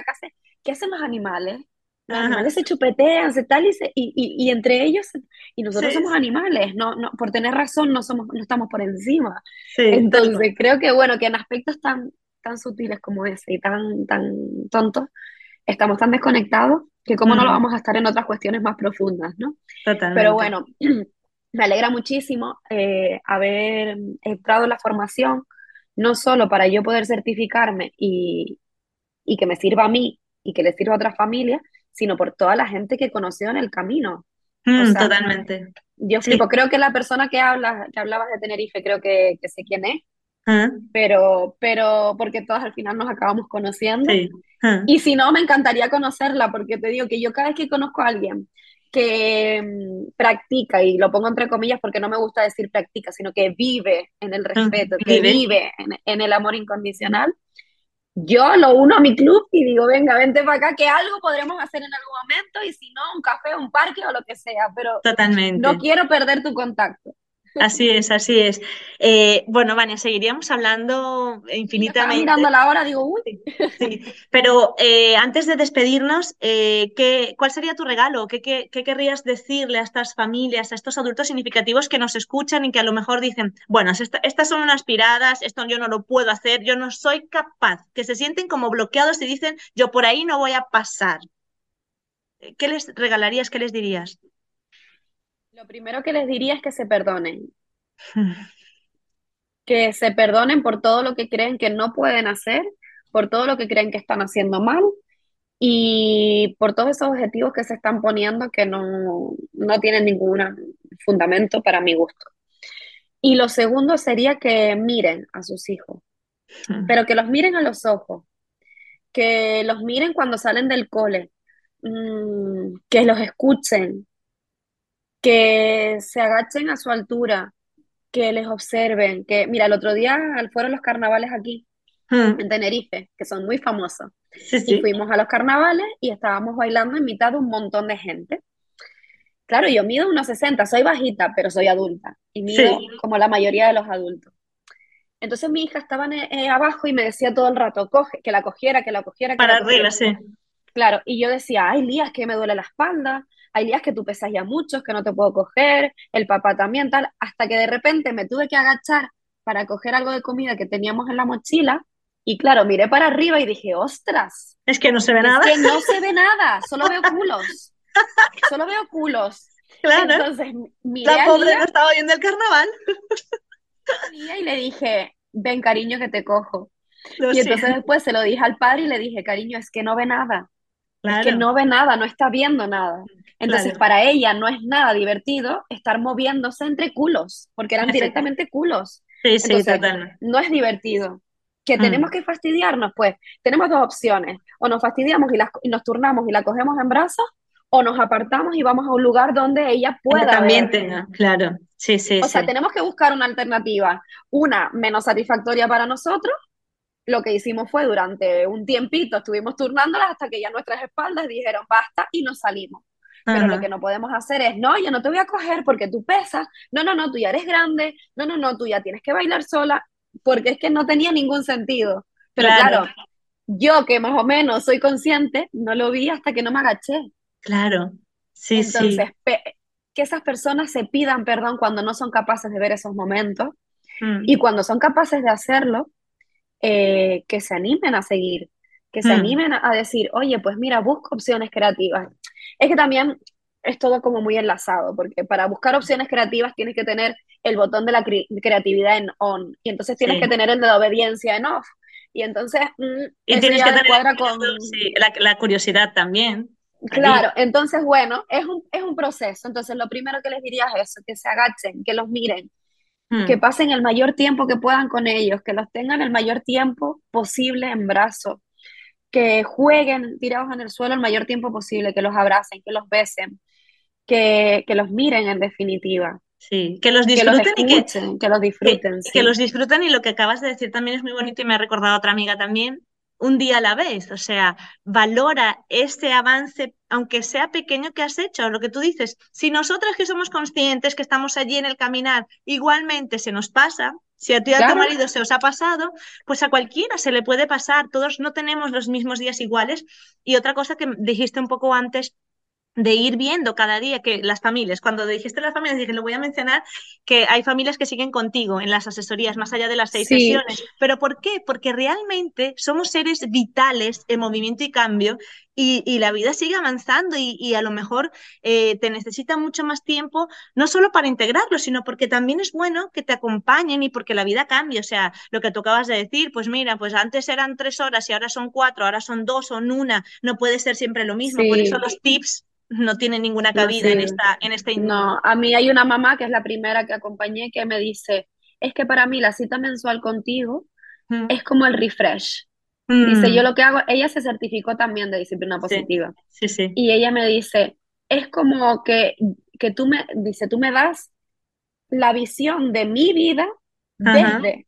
¿qué hacen los animales? Los animales se chupetean, se tal y, se, y, y, entre ellos y nosotros somos animales, no, no por tener razón no somos no estamos por encima. Entonces, creo que bueno, que en aspectos tan tan sutiles como ese y tan tan tontos estamos tan desconectados que cómo no lo vamos a estar en otras cuestiones más profundas, ¿no? Totalmente. Pero bueno, me alegra muchísimo eh, haber entrado en la formación, no solo para yo poder certificarme y, y que me sirva a mí y que le sirva a otras familias, sino por toda la gente que conoció en el camino. Mm, totalmente. Yo flipo, creo que la persona que habla, que hablabas de Tenerife, creo que, que sé quién es, ah. pero, pero porque todas al final nos acabamos conociendo. Sí. Ah. Y si no, me encantaría conocerla, porque te digo que yo cada vez que conozco a alguien que mm, practica, y lo pongo entre comillas porque no me gusta decir practica, sino que vive en el ah, respeto, que vive en, el amor incondicional, yo lo uno a mi club y digo, venga, vente para acá, que algo podremos hacer en algún momento, y si no, un café, un parque o lo que sea, pero Totalmente. no quiero perder tu contacto. Así es, así es. Eh, bueno, Vania, seguiríamos hablando infinitamente. mirando la hora, digo, uy. Sí, pero eh, antes de despedirnos, eh, ¿qué, ¿cuál sería tu regalo? ¿Qué, ¿Qué, qué, querrías decirle a estas familias, a estos adultos significativos que nos escuchan y que a lo mejor dicen, bueno, estas son unas piradas, esto yo no lo puedo hacer, yo no soy capaz, que se sienten como bloqueados y dicen, yo por ahí no voy a pasar? ¿Qué les regalarías, qué les dirías? Lo primero que les diría es que se perdonen. que se perdonen por todo lo que creen que no pueden hacer, por todo lo que creen que están haciendo mal y por todos esos objetivos que se están poniendo que no, no tienen ningún fundamento para mi gusto. Y lo segundo sería que miren a sus hijos, pero que los miren a los ojos, que los miren cuando salen del cole, mm, que los escuchen, que se agachen a su altura, que les observen, que, mira, el otro día fueron los carnavales aquí, hmm. en Tenerife, que son muy famosos. Y fuimos a los carnavales y estábamos bailando en mitad de un montón de gente. Claro, yo mido unos 60, soy bajita, pero soy adulta. Y mido como la mayoría de los adultos. Entonces mi hija estaba eh, abajo y me decía todo el rato, coge, que la cogiera, que la cogiera. Que Para arriba, sí. Claro, y yo decía, ay, Lías, que me duele la espalda, hay días que tú pesas ya muchos, que no te puedo coger, el papá también, tal, hasta que de repente me tuve que agachar para coger algo de comida que teníamos en la mochila, y claro, miré para arriba y dije, ostras. Es que no se ve nada. Es que no se ve nada, solo veo culos. solo veo culos. Claro. Entonces, miré la pobre no estaba viendo el carnaval. y le dije, ven cariño que te cojo. y entonces después se lo dije al padre y le dije, cariño, es que no ve nada. Es que no ve nada, no está viendo nada. Entonces, para ella no es nada divertido estar moviéndose entre culos, porque eran directamente culos. Sí, sí, totalmente. No es divertido. ¿Que mm. tenemos que fastidiarnos? Pues tenemos dos opciones. O nos fastidiamos y, nos turnamos y la cogemos en brazos, o nos apartamos y vamos a un lugar donde ella pueda. También tenga, claro. Sí, sí. O sea, tenemos que buscar una alternativa, una menos satisfactoria para nosotros. Lo que hicimos fue durante un tiempito, estuvimos turnándolas hasta que ya nuestras espaldas dijeron basta y nos salimos. Pero lo que no podemos hacer es, no, yo no te voy a coger porque tú pesas, no, no, no, tú ya eres grande, no, no, no, tú ya tienes que bailar sola, porque es que no tenía ningún sentido. Pero claro, yo que más o menos soy consciente, no lo vi hasta que no me agaché. Claro, sí, Entonces, que esas personas se pidan perdón cuando no son capaces de ver esos momentos mm. y cuando son capaces de hacerlo, eh, que se animen a seguir, que se mm. animen a decir, oye, pues mira, busco opciones creativas. Es que también es todo como muy enlazado, porque para buscar opciones creativas tienes que tener el botón de la creatividad en on, y entonces tienes que tener el de la obediencia en off. Y entonces, mm, y tienes que tener con... la, curiosidad también. Claro, entonces, bueno, es un, es un proceso. Entonces, lo primero que les diría es eso, que se agachen, que los miren, hmm. que pasen el mayor tiempo que puedan con ellos, que los tengan el mayor tiempo posible en brazos, que jueguen tirados en el suelo el mayor tiempo posible, que los abracen, que los besen, que, los miren en definitiva. Sí, que los disfruten y que, que los disfruten. Que, los disfruten y lo que acabas de decir también es muy bonito y me ha recordado otra amiga también, un día a la vez, o sea, valora este avance, aunque sea pequeño que has hecho, lo que tú dices, si nosotras que somos conscientes que estamos allí en el caminar, igualmente se nos pasa, si a ti a tu marido se os ha pasado, pues a cualquiera se le puede pasar. Todos no tenemos los mismos días iguales. Y otra cosa que dijiste un poco antes de ir viendo cada día que las familias, cuando dijiste las familias, dije, lo voy a mencionar, que hay familias que siguen contigo en las asesorías más allá de las seis sesiones. ¿Pero por qué? Porque realmente somos seres vitales en movimiento y cambio y, la vida sigue avanzando y, a lo mejor eh, te necesita mucho más tiempo, no solo para integrarlo, sino porque también es bueno que te acompañen y porque la vida cambia. O sea, lo que tú acabas de decir, pues mira, pues antes eran tres horas y ahora son cuatro, ahora son dos, son una, no puede ser siempre lo mismo. Por eso los tips no tienen ninguna cabida en esta en este No, a mí hay una mamá que es la primera que acompañé que me dice, es que para mí la cita mensual contigo mm. es como el refresh. Dice, yo mm. lo que hago, ella se certificó también de disciplina positiva. Sí, sí, Y ella me dice, es como que, que tú me, dice, tú me das la visión de mi vida desde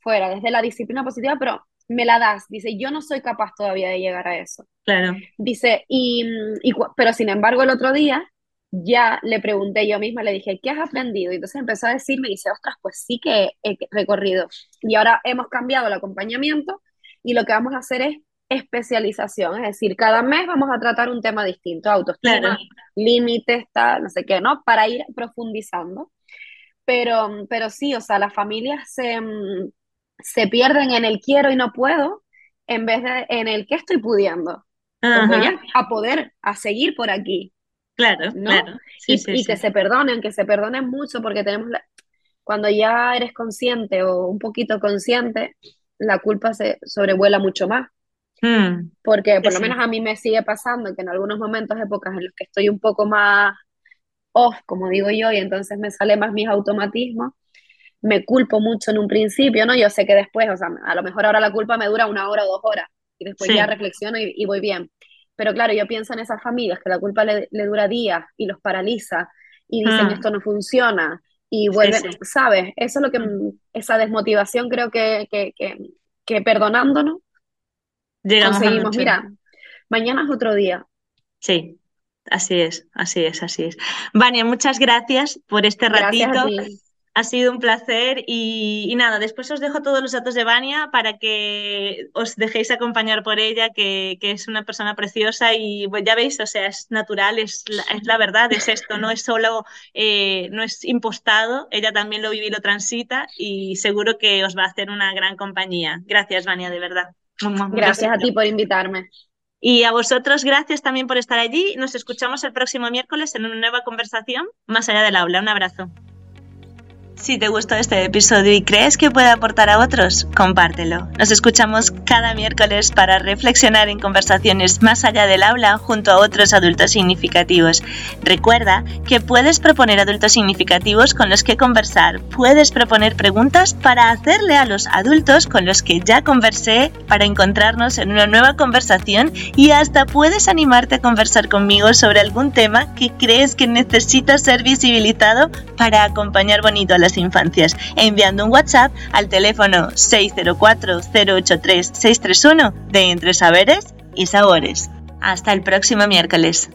fuera, desde la disciplina positiva, pero me la das. Dice, yo no soy capaz todavía de llegar a eso. Claro. Dice, y, pero sin embargo el otro día ya le pregunté yo misma, le dije, ¿qué has aprendido? Y entonces empezó a decirme, dice, ostras, pues sí que he recorrido. Y ahora hemos cambiado el acompañamiento y lo que vamos a hacer es especialización, es decir, cada mes vamos a tratar un tema distinto, autoestima, límites, no sé qué, ¿no? Para ir profundizando. Pero, pero sí, o sea, las familias se, se pierden en el quiero y no puedo en vez de en el que estoy pudiendo. a poder, a seguir por aquí. Claro, claro. y, que se perdonen, que se perdonen mucho porque tenemos cuando ya eres consciente o un poquito consciente, la culpa se sobrevuela mucho más. Hmm. Porque por lo menos a mí me sigue pasando que en algunos momentos, épocas en los que estoy un poco más off, como digo yo, y entonces me sale más mis automatismos, me culpo mucho en un principio, ¿no? Yo sé que después, o sea, a lo mejor ahora la culpa me dura una hora o dos horas, y después ya reflexiono y, voy bien. Pero claro, yo pienso en esas familias que la culpa le, dura días y los paraliza y dicen mm. esto no funciona y vuelven, ¿sabes? Eso es lo que, mm. esa desmotivación creo que, que, que, perdonándonos Llegamos conseguimos. Mira, mañana es otro día. Sí, Así es, así es, así es. Vania, muchas gracias por este ratito. Ha sido un placer y, nada, después os dejo todos los datos de Vania para que os dejéis acompañar por ella, que, es una persona preciosa y pues ya veis, o sea, es natural, es la, es la verdad, es esto, no es solo, eh, no es impostado, ella también lo vive y lo transita y seguro que os va a hacer una gran compañía. Gracias, Vania, de verdad. Gracias a ti por invitarme. Y a vosotros, gracias también por estar allí. Nos escuchamos el próximo miércoles en una nueva conversación más allá del aula. Un abrazo. Si te gustó este episodio y crees que puede aportar a otros, compártelo. Nos escuchamos cada miércoles para reflexionar en conversaciones más allá del aula junto a otros adultos significativos. Recuerda que puedes proponer adultos significativos con los que conversar. Puedes proponer preguntas para hacerle a los adultos con los que ya conversé para encontrarnos en una nueva conversación y hasta puedes animarte a conversar conmigo sobre algún tema que crees que necesita ser visibilizado para acompañar bonito a las infancias, enviando un WhatsApp al teléfono 604-083-631 de Entre Saberes y Sabores. Hasta el próximo miércoles.